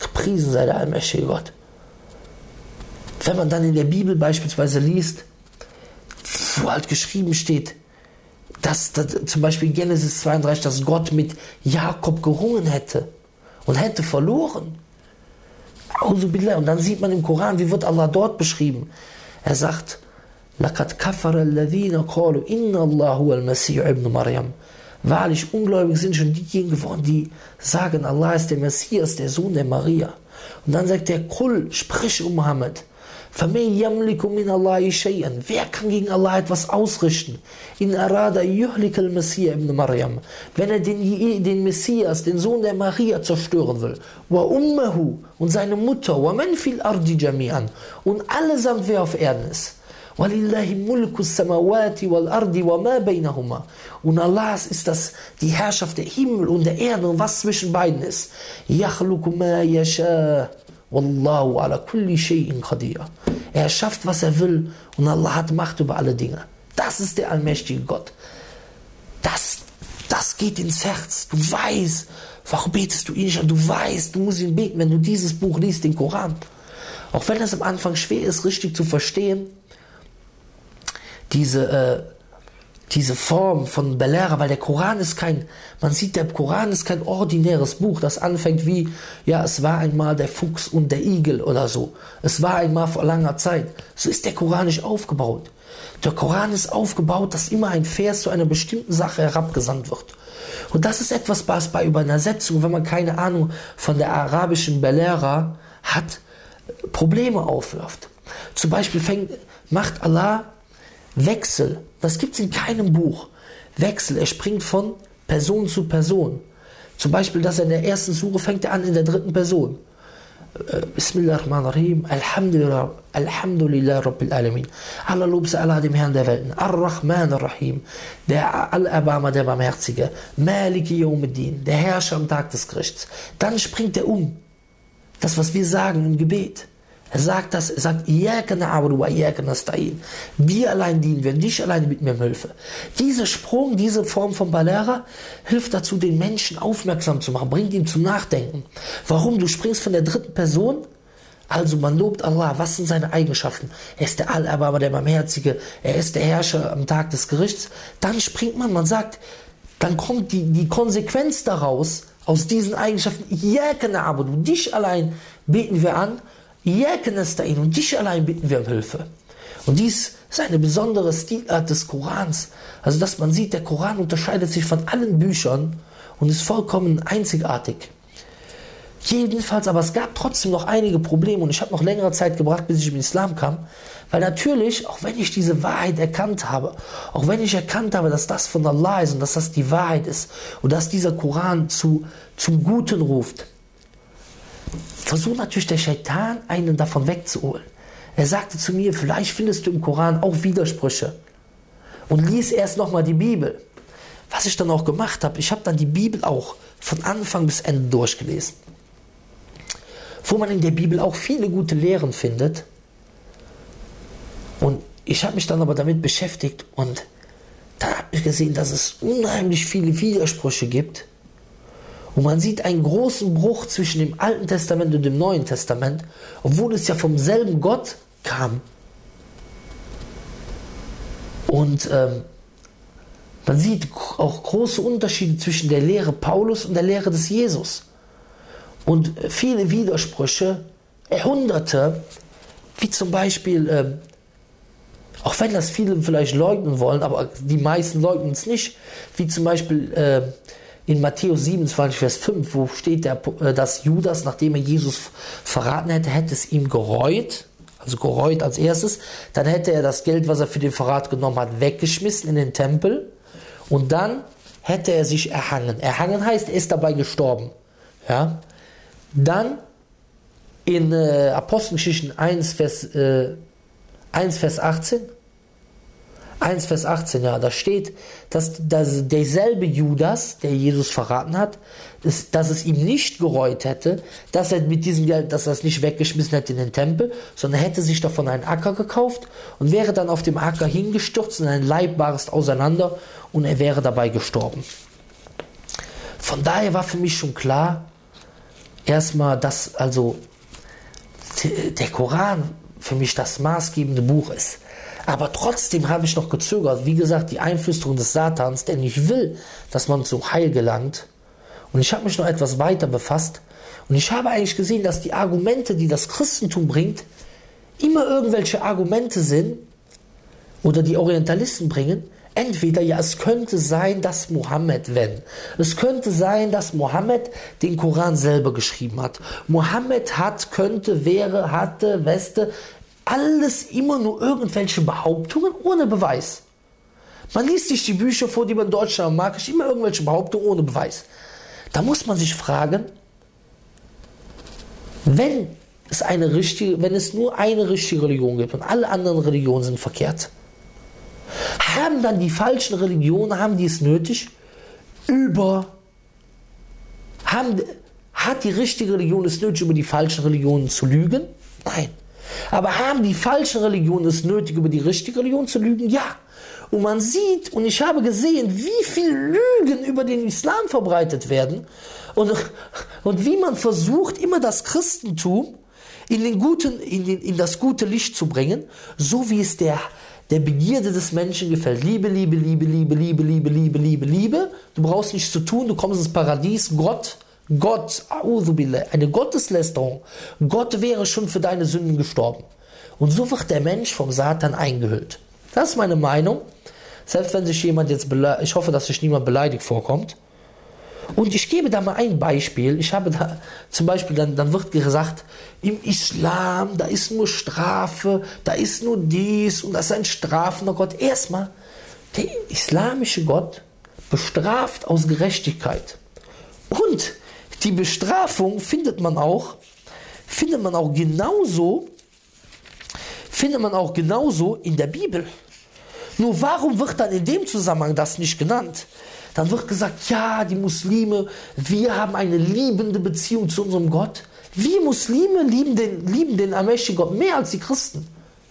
Gepriesen sei der allmächtige Gott. Wenn man dann in der Bibel beispielsweise liest, wo halt geschrieben steht, dass, dass zum Beispiel in Genesis 32, dass Gott mit Jakob gerungen hätte und hätte verloren. Und dann sieht man im Koran, wie wird Allah dort beschrieben. Er sagt, لَقَدْ كَفَرَ الَّذِينَ قَالُوا إِنَّ اللَّهُ هُوَ الْمَسِيحُ ابْنُ مَرْيَمْ Wahrlich, Ungläubige sind schon diejenigen geworden, die sagen, Allah ist der Messias, der Sohn der Maria. Und dann sagt er, Kul, sprich, O Muhammad, Wer kann gegen Allah etwas ausrichten? In Arada yuhlik al-Messiah ibn Maryam. Wenn er den, den Messias, den Sohn der Maria zerstören will. Wa ummahu und seine Mutter. Wa man fil ardi jami'an. Und allesamt wer auf Erden ist. Walillahi mulku samawati wal ardi wa ma bainahuma. Und Allahs ist das die Herrschaft der Himmel und der Erde und was zwischen beiden ist. Yakhluqu. Wallahu ala kulli shay'in qadir. Er schafft, was er will und Allah hat Macht über alle Dinge. Das ist der allmächtige Gott. Das, das geht ins Herz. Du weißt, warum betest du ihn schon? Du weißt, du musst ihn beten, wenn du dieses Buch liest, den Koran. Auch wenn es am Anfang schwer ist, richtig zu verstehen, diese äh, diese Form von Belehrer, weil der Koran ist kein, man sieht, der Koran ist kein ordinäres Buch, das anfängt wie, ja, es war einmal der Fuchs und der Igel oder so. Es war einmal vor langer Zeit. So ist der Koran nicht aufgebaut. Der Koran ist aufgebaut, dass immer ein Vers zu einer bestimmten Sache herabgesandt wird. Und das ist etwas, was bei Übersetzung, wenn man keine Ahnung von der arabischen Belehrer hat, Probleme aufwirft. Zum Beispiel fängt, macht Allah Wechsel, das gibt es in keinem Buch. Wechsel, er springt von Person zu Person. Zum Beispiel, dass er in der ersten Suche fängt er an in der dritten Person. Äh, Bismillahirrahmanirrahim. Alhamdulillah, Alhamdulillah Rabbil Alamin. Allah Lob Allah dem Herrn der Welten. Ar-Rahman Ar-Rahim. Der Al-Abama, der Barmherzige. Maliki Yawmiddin. Der Herrscher am Tag des Gerichts. Dann springt er um. Das, was wir sagen im Gebet. Er sagt das, er sagt, wir allein dienen wir, nicht alleine mit mir Hilfe. Dieser Sprung, diese Form von Balera hilft dazu, den Menschen aufmerksam zu machen, bringt ihn zum Nachdenken. Warum? Du springst von der dritten Person also man lobt Allah, was sind seine Eigenschaften? Er ist der Allerbarmer, der Barmherzige, er ist der Herrscher am Tag des Gerichts. Dann springt man, man sagt, dann kommt die, die Konsequenz daraus, aus diesen Eigenschaften, aber du dich allein beten wir an, und dich allein bitten wir um Hilfe. Und dies ist eine besondere Stilart des Korans. Also, dass man sieht, der Koran unterscheidet sich von allen Büchern und ist vollkommen einzigartig. Jedenfalls, aber es gab trotzdem noch einige Probleme und ich habe noch längere Zeit gebracht, bis ich im Islam kam. Weil natürlich, auch wenn ich diese Wahrheit erkannt habe, auch wenn ich erkannt habe, dass das von Allah ist und dass das die Wahrheit ist und dass dieser Koran zu, zum Guten ruft, versucht natürlich der Shaitan, einen davon wegzuholen. Er sagte zu mir, vielleicht findest du im Koran auch Widersprüche. Und lies erst nochmal die Bibel. Was ich dann auch gemacht habe, ich habe dann die Bibel auch von Anfang bis Ende durchgelesen wo man in der Bibel auch viele gute Lehren findet. Und ich habe mich dann aber damit beschäftigt und da habe ich gesehen, dass es unheimlich viele Widersprüche gibt. Und man sieht einen großen Bruch zwischen dem Alten Testament und dem Neuen Testament, obwohl es ja vom selben Gott kam. Und ähm, man sieht auch große Unterschiede zwischen der Lehre Paulus und der Lehre des Jesus und viele Widersprüche, Jahrhunderte, wie zum Beispiel, äh, auch wenn das viele vielleicht leugnen wollen, aber die meisten leugnen es nicht, wie zum Beispiel äh, in Matthäus 27, Vers 5, wo steht, der, äh, dass Judas, nachdem er Jesus verraten hätte, hätte es ihm gereut, also gereut als erstes, dann hätte er das Geld, was er für den Verrat genommen hat, weggeschmissen in den Tempel und dann hätte er sich erhangen. Erhangen heißt, er ist dabei gestorben. Ja? Dann in äh, Apostelgeschichten 1 Vers, äh, 1, Vers 18. 1, Vers 18, ja, da steht, dass, dass derselbe Judas, der Jesus verraten hat, dass, dass es ihm nicht gereut hätte, dass er mit diesem Geld, dass er es nicht weggeschmissen hätte in den Tempel, sondern hätte sich davon einen Acker gekauft und wäre dann auf dem Acker hingestürzt und ein Leib barst auseinander und er wäre dabei gestorben. Von daher war für mich schon klar, erstmal, dass also der Koran für mich das maßgebende Buch ist. Aber trotzdem habe ich noch gezögert. Wie gesagt, die Einflüsterung des Satans, der nicht will, dass man zum Heil gelangt. Und ich habe mich noch etwas weiter befasst. Und ich habe eigentlich gesehen, dass die Argumente, die das Christentum bringt, immer irgendwelche Argumente sind, oder die Orientalisten bringen, Entweder ja, es könnte sein, dass Mohammed, wenn. Es könnte sein, dass Mohammed den Koran selber geschrieben hat. Mohammed hat, könnte, wäre, hatte, weste. Alles immer nur irgendwelche Behauptungen ohne Beweis. Man liest sich die Bücher vor, die man in Deutschland mag, immer irgendwelche Behauptungen ohne Beweis. Da muss man sich fragen, wenn es eine richtige, wenn es nur eine richtige Religion gibt und alle anderen Religionen sind verkehrt, haben dann die falschen Religionen, haben die es nötig, über, haben, hat die richtige Religion es nötig, über die falschen Religionen zu lügen? Nein. Aber haben die falschen Religionen es nötig, über die richtige Religion zu lügen? Ja. Und man sieht, und ich habe gesehen, wie viel Lügen über den Islam verbreitet werden und, und wie man versucht, immer das Christentum in, den guten, in, den, in das gute Licht zu bringen, so wie es der der Begierde des Menschen gefällt. Liebe, Liebe, Liebe, Liebe, Liebe, Liebe, Liebe, Liebe, Liebe. Du brauchst nichts zu tun, du kommst ins Paradies. Gott, Gott, eine Gotteslästerung. Gott wäre schon für deine Sünden gestorben. Und so wird der Mensch vom Satan eingehüllt. Das ist meine Meinung. Selbst wenn sich jemand jetzt, ich hoffe, dass sich niemand beleidigt vorkommt. Und ich gebe da mal ein Beispiel. Ich habe da zum Beispiel, dann, dann wird gesagt, im Islam, da ist nur Strafe, da ist nur dies und das ist ein strafender Gott. Erstmal, der islamische Gott bestraft aus Gerechtigkeit. Und die Bestrafung findet man auch, findet man auch genauso, findet man auch genauso in der Bibel. Nur warum wird dann in dem Zusammenhang das nicht genannt? Dann wird gesagt, ja, die Muslime, wir haben eine liebende Beziehung zu unserem Gott. Wir Muslime lieben den, lieben den allmächtigen Gott mehr als die Christen.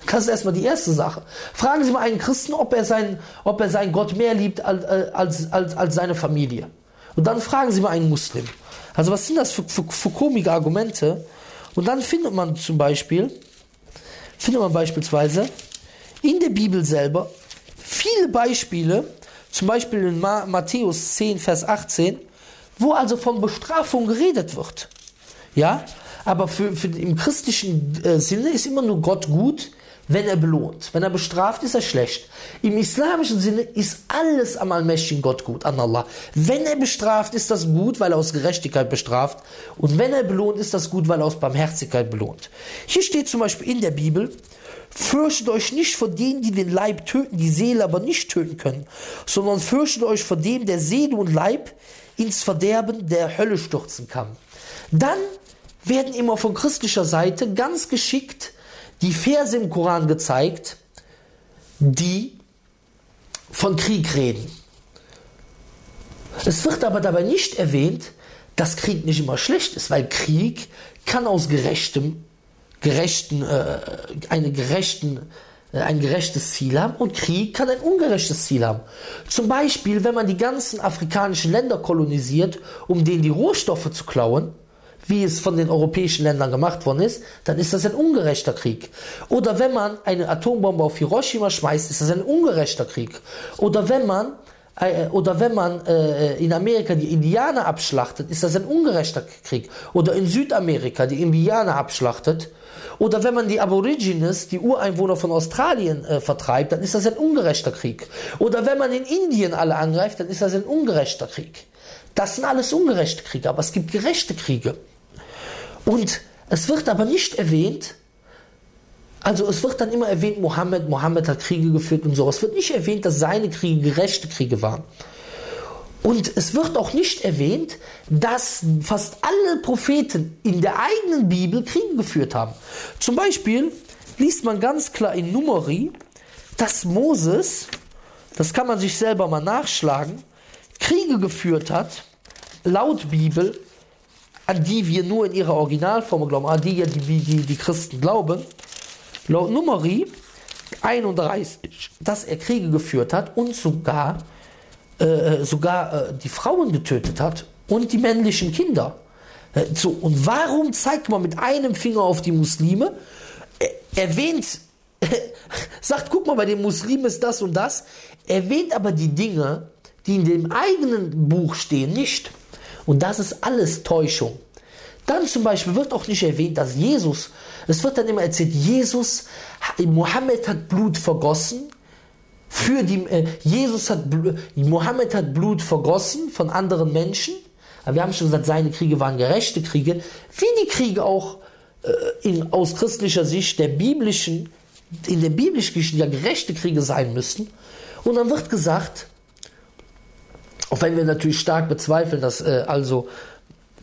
Das ist erstmal die erste Sache. Fragen Sie mal einen Christen, ob er, sein, ob er seinen Gott mehr liebt als, als, als, als seine Familie. Und dann fragen Sie mal einen Muslim. Also was sind das für, für, für komische Argumente? Und dann findet man zum Beispiel, findet man beispielsweise in der Bibel selber viele Beispiele zum Beispiel in Matthäus 10, Vers 18, wo also von Bestrafung geredet wird. Ja, aber für, für im christlichen äh, Sinne ist immer nur Gott gut, wenn er belohnt. Wenn er bestraft, ist er schlecht. Im islamischen Sinne ist alles am allmächtigen Gott gut, an Allah. Wenn er bestraft, ist das gut, weil er aus Gerechtigkeit bestraft. Und wenn er belohnt, ist das gut, weil er aus Barmherzigkeit belohnt. Hier steht zum Beispiel in der Bibel, Fürchtet euch nicht vor denen, die den Leib töten, die Seele aber nicht töten können, sondern fürchtet euch vor dem, der Seele und Leib ins Verderben der Hölle stürzen kann. Dann werden immer von christlicher Seite ganz geschickt die Verse im Koran gezeigt, die von Krieg reden. Es wird aber dabei nicht erwähnt, dass Krieg nicht immer schlecht ist, weil Krieg kann aus gerechtem, gerechten, äh, eine gerechten, äh, ein gerechtes Ziel haben und Krieg kann ein ungerechtes Ziel haben. Zum Beispiel, wenn man die ganzen afrikanischen Länder kolonisiert, um denen die Rohstoffe zu klauen, wie es von den europäischen Ländern gemacht worden ist, dann ist das ein ungerechter Krieg. Oder wenn man eine Atombombe auf Hiroshima schmeißt, ist das ein ungerechter Krieg. Oder wenn man äh, oder wenn man äh, in Amerika die Indianer abschlachtet, ist das ein ungerechter Krieg. Oder in Südamerika die Indianer abschlachtet. Oder wenn man die Aborigines, die Ureinwohner von Australien, äh, vertreibt, dann ist das ein ungerechter Krieg. Oder wenn man in Indien alle angreift, dann ist das ein ungerechter Krieg. Das sind alles ungerechte Kriege, aber es gibt gerechte Kriege. Und es wird aber nicht erwähnt, also es wird dann immer erwähnt, Mohammed, Mohammed hat Kriege geführt und so. Es wird nicht erwähnt, dass seine Kriege gerechte Kriege waren. Und es wird auch nicht erwähnt, dass fast alle Propheten in der eigenen Bibel Kriege geführt haben. Zum Beispiel liest man ganz klar in Numeri, dass Moses, das kann man sich selber mal nachschlagen, Kriege geführt hat, laut Bibel, an die wir nur in ihrer Originalform glauben, an die ja die, die, die Christen glauben, laut Numeri 31, dass er Kriege geführt hat und sogar, äh, sogar äh, die Frauen getötet hat und die männlichen Kinder. Äh, so, und warum zeigt man mit einem Finger auf die Muslime? erwähnt, sagt, guck mal, bei den Muslimen ist das und das, erwähnt aber die Dinge, die in dem eigenen Buch stehen, nicht. Und das ist alles Täuschung. Dann zum Beispiel wird auch nicht erwähnt, dass Jesus, es wird dann immer erzählt, Jesus, Mohammed hat Blut vergossen, für die, äh, Jesus hat, Mohammed hat Blut vergossen von anderen Menschen. Aber wir haben schon gesagt, seine Kriege waren gerechte Kriege, wie die Kriege auch äh, in, aus christlicher Sicht der biblischen, in der biblischen ja gerechte Kriege sein müssten. Und dann wird gesagt, auch wenn wir natürlich stark bezweifeln, dass äh, also,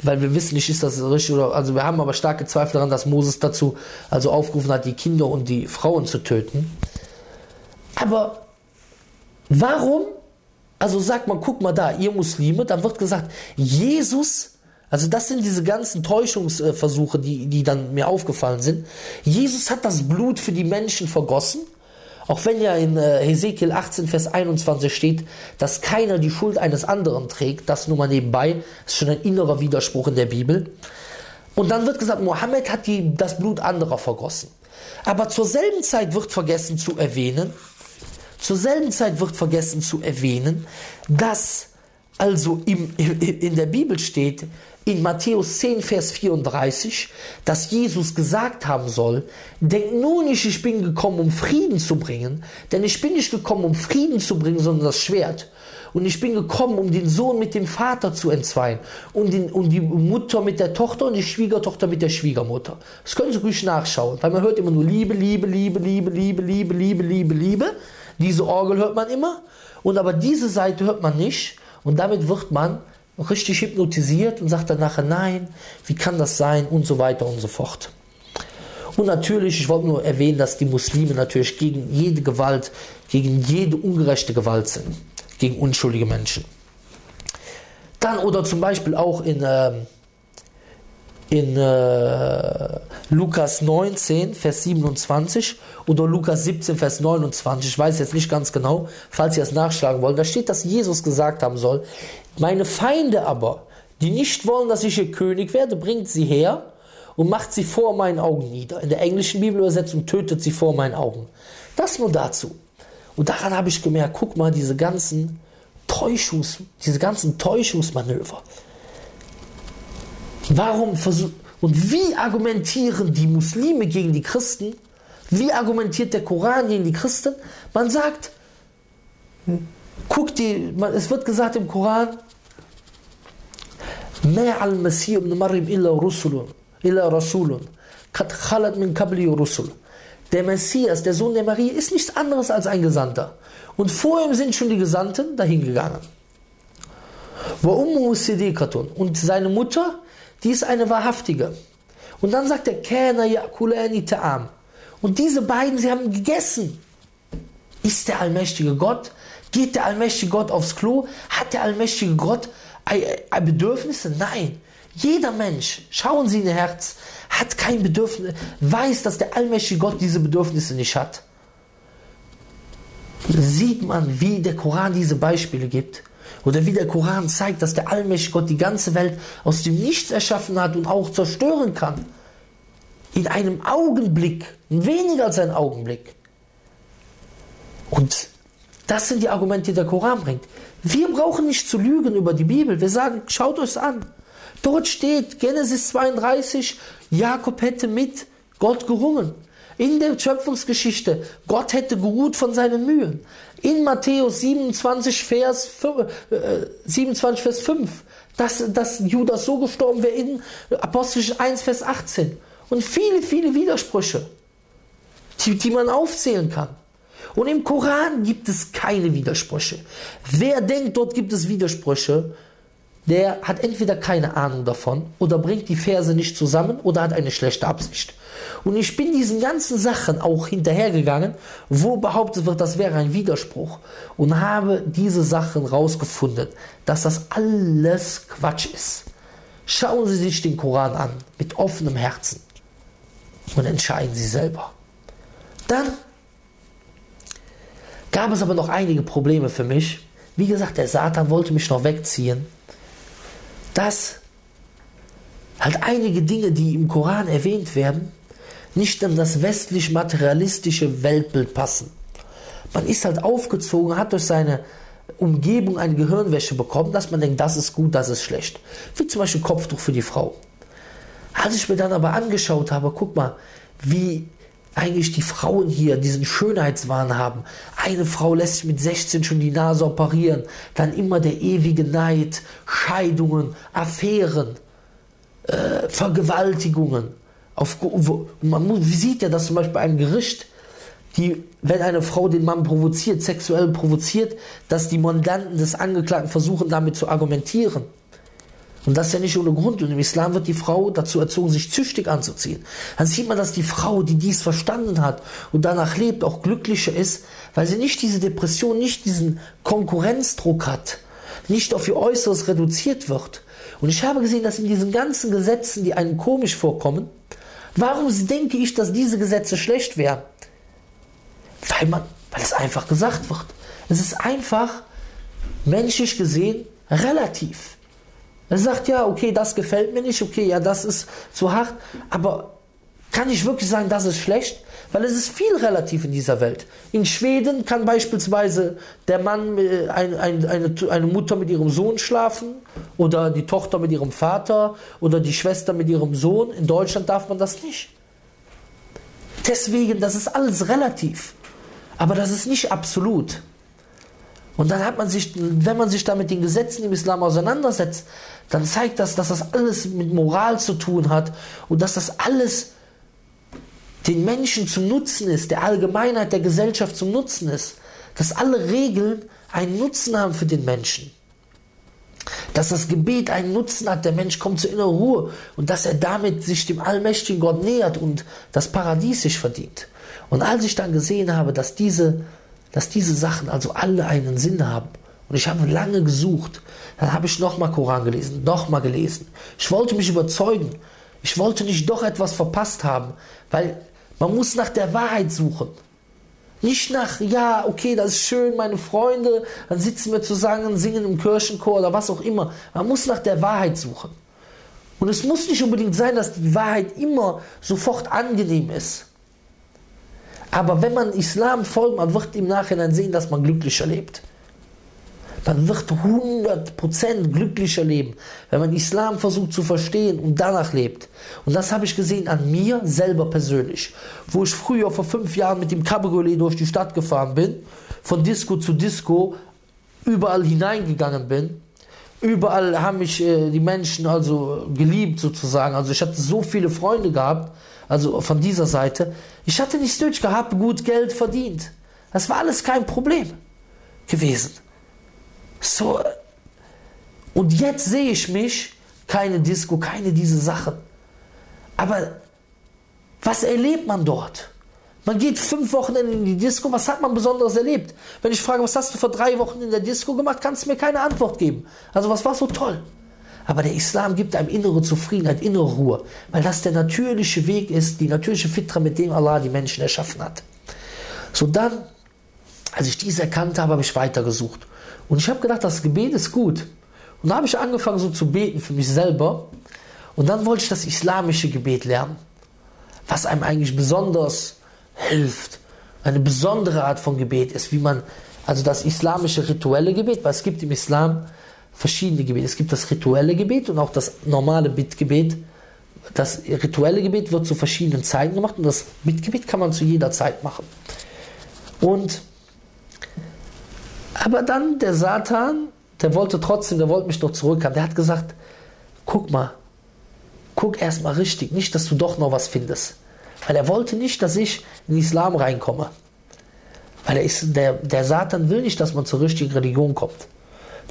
weil wir wissen nicht, ist das richtig oder, also wir haben aber starke Zweifel daran, dass Moses dazu also aufgerufen hat, die Kinder und die Frauen zu töten. Aber warum? Also sagt man, guck mal da, ihr Muslime, dann wird gesagt, Jesus, also das sind diese ganzen Täuschungsversuche, die, die dann mir aufgefallen sind. Jesus hat das Blut für die Menschen vergossen auch wenn ja in äh, Hesekiel 18, Vers 21 steht, dass keiner die Schuld eines anderen trägt, das nur mal nebenbei, ist schon ein innerer Widerspruch in der Bibel. Und dann wird gesagt, Mohammed hat die, das Blut anderer vergossen. Aber zur selben Zeit wird vergessen zu erwähnen, zur selben Zeit wird vergessen zu erwähnen, dass also im, in der Bibel steht, in Matthäus 10, Vers 34, dass Jesus gesagt haben soll, denkt nur nicht, ich bin gekommen, um Frieden zu bringen, denn ich bin nicht gekommen, um Frieden zu bringen, sondern das Schwert. Und ich bin gekommen, um den Sohn mit dem Vater zu entzweien und, den, und die Mutter mit der Tochter und die Schwiegertochter mit der Schwiegermutter. Das können Sie ruhig nachschauen, weil man hört immer nur Liebe, Liebe, Liebe, Liebe, Liebe, Liebe, Liebe, Liebe, Liebe. Diese Orgel hört man immer. Und aber diese Seite hört man nicht. Und damit wird man richtig hypnotisiert und sagt dann nachher, nein, wie kann das sein und so weiter und so fort. Und natürlich, ich wollte nur erwähnen, dass die Muslime natürlich gegen jede Gewalt, gegen jede ungerechte Gewalt sind, gegen unschuldige Menschen. Dann oder zum Beispiel auch in, äh, in äh, Lukas 19, Vers 27 oder Lukas 17, Vers 29, ich weiß jetzt nicht ganz genau, falls ihr es nachschlagen wollt, da steht, dass Jesus gesagt haben soll, meine Feinde aber, die nicht wollen, dass ich ihr König werde, bringt sie her und macht sie vor meinen Augen nieder. In der englischen Bibelübersetzung tötet sie vor meinen Augen. Das nur dazu. Und daran habe ich gemerkt, guck mal, diese ganzen Täuschungs, diese ganzen Täuschungsmanöver. Warum versuchen, und wie argumentieren die Muslime gegen die Christen? Wie argumentiert der Koran gegen die Christen? Man sagt, guck die, es wird gesagt im Koran, ما على المسيح ابن مريم إلا رسل إلا رسول قد خلت من قبله رسل Der Messias, der Sohn der Marie, ist nichts anderes als ein Gesandter. Und vor ihm sind schon die Gesandten dahingegangen. Und seine Mutter, die ist eine wahrhaftige. Und dann sagt er, Kana yakulani ta'am. Und diese beiden, sie haben gegessen. Ist der allmächtige Gott? Geht der allmächtige Gott aufs Klo? Hat der allmächtige Gott Bedürfnisse? Nein. Jeder Mensch, schauen Sie in Ihr Herz, hat kein Bedürfnis, weiß, dass der allmächtige Gott diese Bedürfnisse nicht hat. Sieht man, wie der Koran diese Beispiele gibt. Oder wie der Koran zeigt, dass der allmächtige Gott die ganze Welt aus dem Nichts erschaffen hat und auch zerstören kann. In einem Augenblick, weniger als ein Augenblick. Und das sind die Argumente, die der Koran bringt. Wir brauchen nicht zu lügen über die Bibel. Wir sagen, schaut euch an. Dort steht Genesis 32, Jakob hätte mit Gott gerungen. In der Schöpfungsgeschichte, Gott hätte geruht von seinen Mühen. In Matthäus 27, Vers 5, äh, 27, Vers 5, dass, dass Judas so gestorben wäre in Apostel 1, Vers 18. Und viele, viele Widersprüche, die, die man aufzählen kann. Und im Koran gibt es keine Widersprüche. Wer denkt, dort gibt es Widersprüche, der hat entweder keine Ahnung davon oder bringt die Verse nicht zusammen oder hat eine schlechte Absicht. Und ich bin diesen ganzen Sachen auch hinterhergegangen, wo behauptet wird, das wäre ein Widerspruch und habe diese Sachen rausgefunden, dass das alles Quatsch ist. Schauen Sie sich den Koran an mit offenem Herzen und entscheiden Sie selber. Dann gab es aber noch einige Probleme für mich. Wie gesagt, der Satan wollte mich noch wegziehen. Dass halt einige Dinge, die im Koran erwähnt werden, nicht in das westlich-materialistische Weltbild passen. Man ist halt aufgezogen, hat durch seine Umgebung eine Gehirnwäsche bekommen, dass man denkt, das ist gut, das ist schlecht. Wie zum Beispiel Kopftuch für die Frau. Als ich mir dann aber angeschaut habe, guck mal, wie eigentlich die Frauen hier diesen Schönheitswahn haben. Eine Frau lässt sich mit 16 schon die Nase operieren, dann immer der ewige Neid, Scheidungen, Affären, äh, Vergewaltigungen. Auf, man sieht ja, dass zum Beispiel ein Gericht, die, wenn eine Frau den Mann provoziert, sexuell provoziert, dass die Mandanten des Angeklagten versuchen, damit zu argumentieren. Und das ist ja nicht ohne Grund. Und im Islam wird die Frau dazu erzogen, sich züchtig anzuziehen. Dann sieht man, dass die Frau, die dies verstanden hat und danach lebt, auch glücklicher ist, weil sie nicht diese Depression, nicht diesen Konkurrenzdruck hat, nicht auf ihr Äußeres reduziert wird. Und ich habe gesehen, dass in diesen ganzen Gesetzen, die einem komisch vorkommen, warum denke ich, dass diese Gesetze schlecht wären? Weil man, weil es einfach gesagt wird. Es ist einfach, menschlich gesehen, relativ. Er sagt, ja, okay, das gefällt mir nicht, okay, ja, das ist zu hart, aber kann ich wirklich sagen, das ist schlecht? Weil es ist viel relativ in dieser Welt. In Schweden kann beispielsweise der Mann, ein, ein, eine, eine Mutter mit ihrem Sohn schlafen oder die Tochter mit ihrem Vater oder die Schwester mit ihrem Sohn. In Deutschland darf man das nicht. Deswegen, das ist alles relativ. Aber das ist nicht absolut. Und dann hat man sich, wenn man sich da mit den Gesetzen im Islam auseinandersetzt, dann zeigt das, dass das alles mit Moral zu tun hat und dass das alles den Menschen zum Nutzen ist, der Allgemeinheit der Gesellschaft zum Nutzen ist. Dass alle Regeln einen Nutzen haben für den Menschen. Dass das Gebet einen Nutzen hat, der Mensch kommt zur inneren Ruhe und dass er damit sich dem allmächtigen Gott nähert und das Paradies sich verdient. Und als ich dann gesehen habe, dass diese dass diese Sachen also alle einen Sinn haben. Und ich habe lange gesucht. Dann habe ich nochmal Koran gelesen, nochmal gelesen. Ich wollte mich überzeugen. Ich wollte nicht doch etwas verpasst haben, weil man muss nach der Wahrheit suchen. Nicht nach, ja, okay, das ist schön, meine Freunde, dann sitzen wir zusammen, singen im Kirchenchor oder was auch immer. Man muss nach der Wahrheit suchen. Und es muss nicht unbedingt sein, dass die Wahrheit immer sofort angenehm ist. Aber wenn man Islam folgt, man wird im Nachhinein sehen, dass man glücklicher lebt. Man wird 100% glücklicher leben, wenn man Islam versucht zu verstehen und danach lebt. Und das habe ich gesehen an mir selber persönlich. Wo ich früher vor fünf Jahren mit dem Cabriolet durch die Stadt gefahren bin, von Disco zu Disco, überall hineingegangen bin. Überall haben mich äh, die Menschen also geliebt sozusagen. Also ich hatte so viele Freunde gehabt, also von dieser Seite. Ich hatte nichts nötig gehabt, gut Geld verdient. Das war alles kein Problem gewesen. So. Und jetzt sehe ich mich, keine Disco, keine diese Sachen. Aber was erlebt man dort? Man geht fünf Wochen in die Disco, was hat man Besonderes erlebt? Wenn ich frage, was hast du vor drei Wochen in der Disco gemacht, kannst du mir keine Antwort geben. Also was war so toll? Aber der Islam gibt einem innere Zufriedenheit, innere Ruhe, weil das der natürliche Weg ist, die natürliche Fitra, mit dem Allah die Menschen erschaffen hat. So dann, als ich dies erkannt habe, habe ich weitergesucht. Und ich habe gedacht, das Gebet ist gut. Und da habe ich angefangen so zu beten für mich selber. Und dann wollte ich das islamische Gebet lernen, was einem eigentlich besonders hilft. Eine besondere Art von Gebet ist, wie man, also das islamische rituelle Gebet, weil es gibt im Islam verschiedene Gebete. Es gibt das rituelle Gebet und auch das normale Bittgebet. Das rituelle Gebet wird zu verschiedenen Zeiten gemacht und das Bittgebet kann man zu jeder Zeit machen. Und aber dann der Satan, der wollte trotzdem, der wollte mich noch zurückhaben. Der hat gesagt, guck mal, guck erstmal richtig, nicht, dass du doch noch was findest. Weil er wollte nicht, dass ich in den Islam reinkomme. Weil er ist, der, der Satan will nicht, dass man zur richtigen Religion kommt.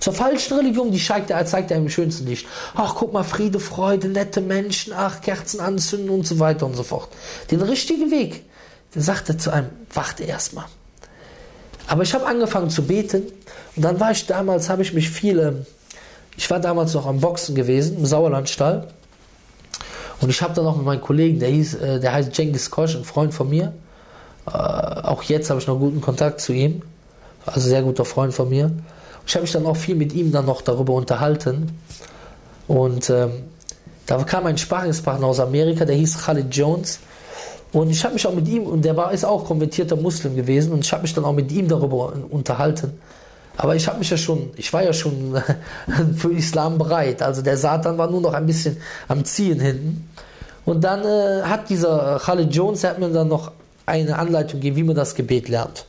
Zur falschen Religion, die zeigt er, zeigt er im schönsten Licht. Ach, guck mal, Friede, Freude, nette Menschen, ach, Kerzen anzünden und so weiter und so fort. Den richtigen Weg, den sagt er zu einem, warte erstmal. Aber ich habe angefangen zu beten und dann war ich damals, habe ich mich viele, ich war damals noch am Boxen gewesen, im Sauerlandstall. Und ich habe dann auch mit meinem Kollegen, der, hieß, äh, der heißt Jengis Kosch, ein Freund von mir. Äh, auch jetzt habe ich noch guten Kontakt zu ihm. Also sehr guter Freund von mir. Ich habe mich dann auch viel mit ihm dann noch darüber unterhalten. Und ähm, da kam ein Sprachenspartner aus Amerika, der hieß Khalid Jones. Und ich habe mich auch mit ihm, und der war, ist auch konvertierter Muslim gewesen, und ich habe mich dann auch mit ihm darüber unterhalten. Aber ich habe mich ja schon, ich war ja schon für Islam bereit. Also der Satan war nur noch ein bisschen am Ziehen hinten. Und dann äh, hat dieser Khalid Jones, der hat mir dann noch eine Anleitung gegeben, wie man das Gebet lernt.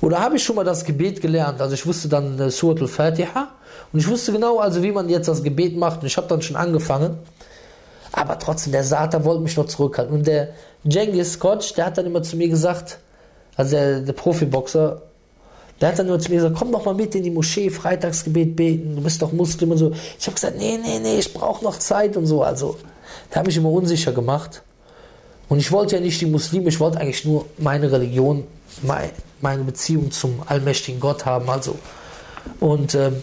Oder habe ich schon mal das Gebet gelernt? Also ich wusste dann äh, Surat al-Fatiha und ich wusste genau, also wie man jetzt das Gebet macht und ich habe dann schon angefangen. Aber trotzdem, der Satan wollte mich noch zurückhalten. Und der Jengis Koch, der hat dann immer zu mir gesagt, also der, der Profiboxer, der hat dann nur zu mir gesagt, komm doch mal mit in die Moschee, Freitagsgebet beten, du bist doch Muslim und so. Ich habe gesagt, nee, nee, nee, ich brauche noch Zeit und so. Also, der hat mich immer unsicher gemacht. Und ich wollte ja nicht die Muslime, ich wollte eigentlich nur meine Religion, meine Beziehung zum allmächtigen Gott haben. Also. Und ähm,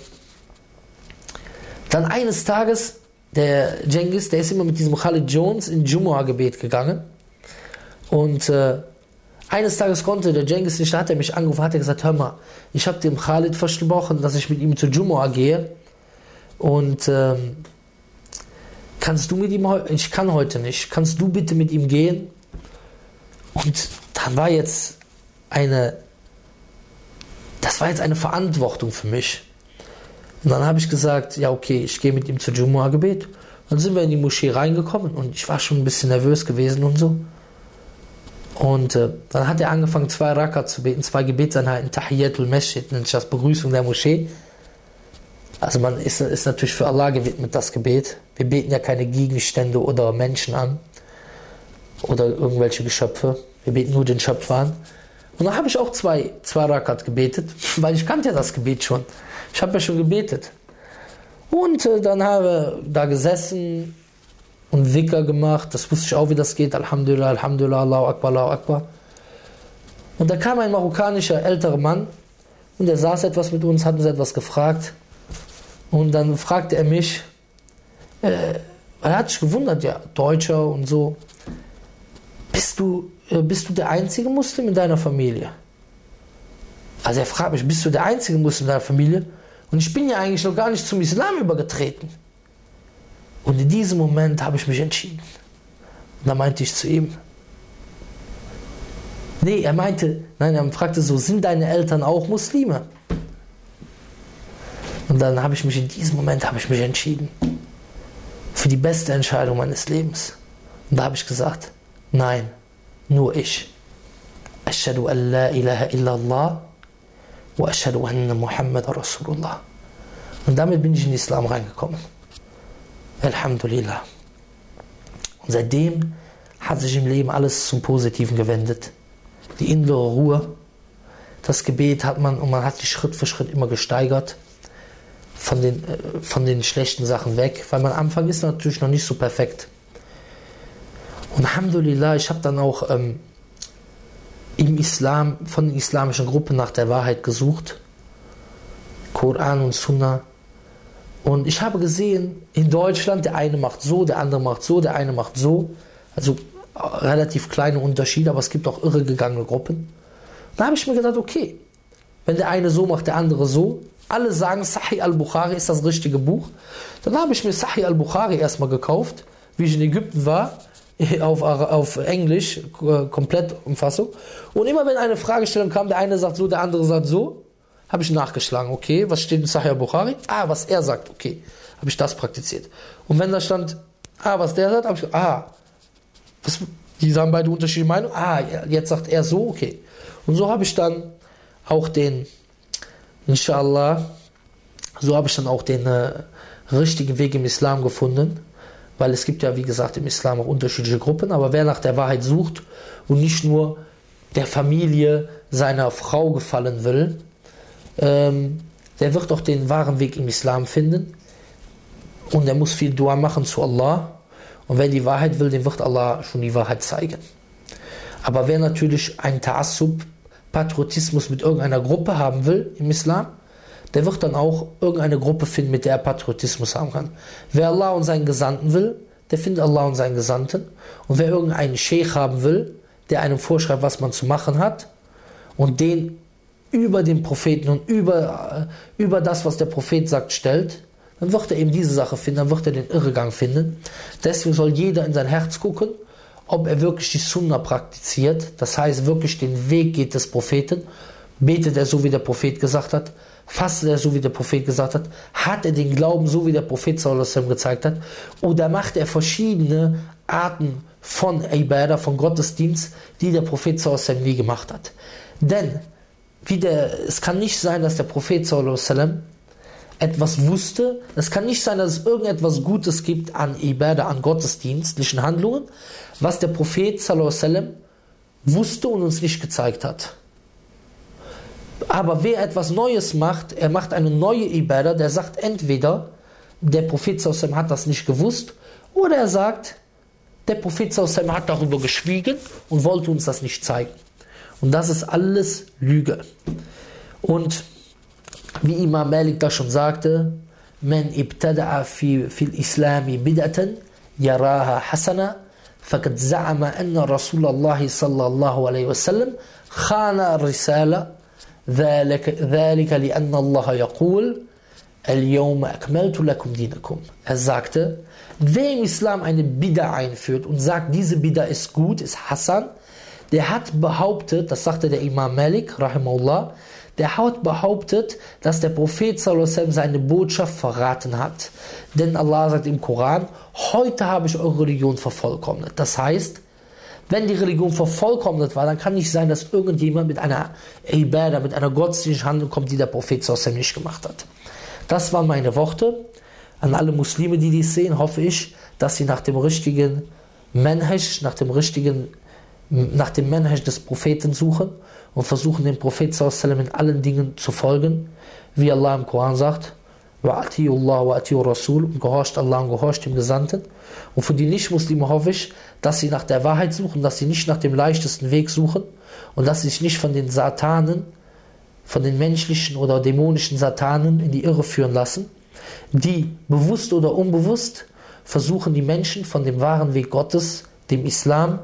dann eines Tages, der Jengis, der ist immer mit diesem Khalid Jones in Jumu'ah-Gebet gegangen. Und äh, eines Tages konnte der Jengis nicht, da hat er mich angerufen, hat er gesagt, hör mal, ich habe dem Khalid versprochen, dass ich mit ihm zu Jumu'ah gehe. Und ähm, kannst du mit ihm heute, ich kann heute nicht, kannst du bitte mit ihm gehen? Und dann war jetzt eine, das war jetzt eine Verantwortung für mich. Und dann habe ich gesagt, ja okay, ich gehe mit ihm zu Jumu'ah-Gebet. Dann sind wir in die Moschee reingekommen und ich war schon ein bisschen nervös gewesen und so. Und äh, dann hat er angefangen, zwei Rakat zu beten, zwei Gebetseinheiten, Tahiyatul Masjid, nennt das Begrüßung der Moschee. Also man ist, ist natürlich für Allah gewidmet, das Gebet. Wir beten ja keine Gegenstände oder Menschen an oder irgendwelche Geschöpfe. Wir beten nur den Schöpfer an. Und dann habe ich auch zwei, zwei Rakat gebetet, weil ich kannte ja das Gebet schon. Ich habe ja schon gebetet. Und äh, dann habe ich da gesessen, und Wicker gemacht. Das wusste ich auch, wie das geht. Alhamdulillah, Alhamdulillah, Allahu Akbar, Allahu Akbar. Und da kam ein marokkanischer älterer Mann und er saß etwas mit uns, hat uns etwas gefragt. Und dann fragte er mich, äh, er hat sich gewundert, ja, Deutscher und so. Bist du, äh, bist du der einzige Muslim in deiner Familie? Also er fragt mich, bist du der einzige Muslim in deiner Familie? Und ich bin ja eigentlich noch gar nicht zum Islam übergetreten. Und in diesem Moment habe ich mich entschieden. Und da meinte ich zu ihm, nee, er meinte, nein, er fragte so, sind deine Eltern auch Muslime? Und dann habe ich mich in diesem Moment habe ich mich entschieden für die beste Entscheidung meines Lebens. Und da habe ich gesagt, nein, nur ich. Ashadu an la ilaha illallah Muhammad Rasulullah. Und damit bin ich in den Islam reingekommen. Alhamdulillah. Und seitdem hat sich im Leben alles zum Positiven gewendet. Die innere Ruhe, das Gebet hat man und man hat sich Schritt für Schritt immer gesteigert von den, äh, von den schlechten Sachen weg, weil man am Anfang ist natürlich noch nicht so perfekt. Und Alhamdulillah, ich habe dann auch ähm, im Islam, von den islamischen Gruppen nach der Wahrheit gesucht. Koran und Sunnah. Und ich habe gesehen, in Deutschland, der eine macht so, der andere macht so, der eine macht so. Also relativ kleine Unterschiede, aber es gibt auch irregegangene Gruppen. Da habe ich mir gedacht, okay, wenn der eine so macht, der andere so, alle sagen, Sahih al-Bukhari ist das richtige Buch. Dann habe ich mir Sahih al-Bukhari erstmal gekauft, wie ich in Ägypten war, auf, auf Englisch, komplett Umfassung. Und immer wenn eine Fragestellung kam, der eine sagt so, der andere sagt so, habe ich nachgeschlagen, okay, was steht in Sahih al-Bukhari? Ah, was er sagt, okay, habe ich das praktiziert. Und wenn da stand, ah, was der sagt, habe ich, ah, was, die sagen beide unterschiedliche Meinungen, ah, jetzt sagt er so, okay. Und so habe ich dann auch den Inshallah, so habe ich dann auch den äh, richtigen Weg im Islam gefunden, weil es gibt ja, wie gesagt, im Islam auch unterschiedliche Gruppen, aber wer nach der Wahrheit sucht und nicht nur der Familie seiner Frau gefallen will, ähm, der wird auch den wahren Weg im Islam finden und er muss viel Dua machen zu Allah und wer die Wahrheit will, dem wird Allah schon die Wahrheit zeigen. Aber wer natürlich ein Ta'assub Patriotismus mit irgendeiner Gruppe haben will im Islam, der wird dann auch irgendeine Gruppe finden, mit der er Patriotismus haben kann. Wer Allah und seinen Gesandten will, der findet Allah und seinen Gesandten. Und wer irgendeinen Sheikh haben will, der einem vorschreibt, was man zu machen hat, und den über den Propheten und über, äh, über das, was der Prophet sagt, stellt, dann wird er eben diese Sache finden, dann wird er den Irrgang finden. Deswegen soll jeder in sein Herz gucken ob er wirklich die Sunna praktiziert, das heißt wirklich den Weg geht des Propheten, betet er so wie der Prophet gesagt hat, fastet er so wie der Prophet gesagt hat, hat er den Glauben so wie der Prophet sallam, gezeigt hat, oder macht er verschiedene Arten von Ibadah, von Gottesdienst, die der Prophet sallam, nie gemacht hat. Denn wie der, es kann nicht sein, dass der Prophet sallam, etwas wusste. Es kann nicht sein, dass es irgendetwas Gutes gibt an Ibadah, an gottesdienstlichen Handlungen, was der Prophet sallam, wusste und uns nicht gezeigt hat. Aber wer etwas Neues macht, er macht eine neue Ibadah, der sagt entweder, der Prophet sallam, hat das nicht gewusst, oder er sagt, der Prophet sallam, hat darüber geschwiegen und wollte uns das nicht zeigen. Und das ist alles Lüge. Und wie Imam Malik das schon sagte, من ابتدع في في الإسلام بدعة يراها حسنة فقد زعم أن رسول الله صلى الله عليه وسلم خان الرسالة ذلك, ذلك لأن الله يقول اليوم أكملت لكم دينكم Er sagte, wer im Islam eine Bida einführt und sagt, diese Bida ist gut, ist Hassan, der hat behauptet, das sagte der Imam Malik, rahimahullah, der hat behauptet, dass der Prophet seine Botschaft verraten hat. Denn Allah sagt im Koran, heute habe ich eure Religion vervollkommnet. Das heißt, wenn die Religion vervollkommnet war, dann kann nicht sein, dass irgendjemand mit einer Ibadah, mit einer gottesdienstlichen Handlung kommt, die der Prophet nicht gemacht hat. Das waren meine Worte. An alle Muslime, die dies sehen, hoffe ich, dass sie nach dem richtigen Manhaj, nach dem richtigen, nach dem Manhaj des Propheten suchen und versuchen dem Prophet in allen Dingen zu folgen, wie Allah im Koran sagt, Rasul und gehorcht Allah und gehorcht dem Gesandten. Und für die Nicht-Muslime hoffe ich, dass sie nach der Wahrheit suchen, dass sie nicht nach dem leichtesten Weg suchen und dass sie sich nicht von den Satanen, von den menschlichen oder dämonischen Satanen in die Irre führen lassen, die bewusst oder unbewusst versuchen, die Menschen von dem wahren Weg Gottes, dem Islam,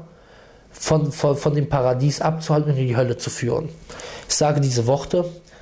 von, von, von dem Paradies abzuhalten und in die Hölle zu führen. Ich sage diese Worte.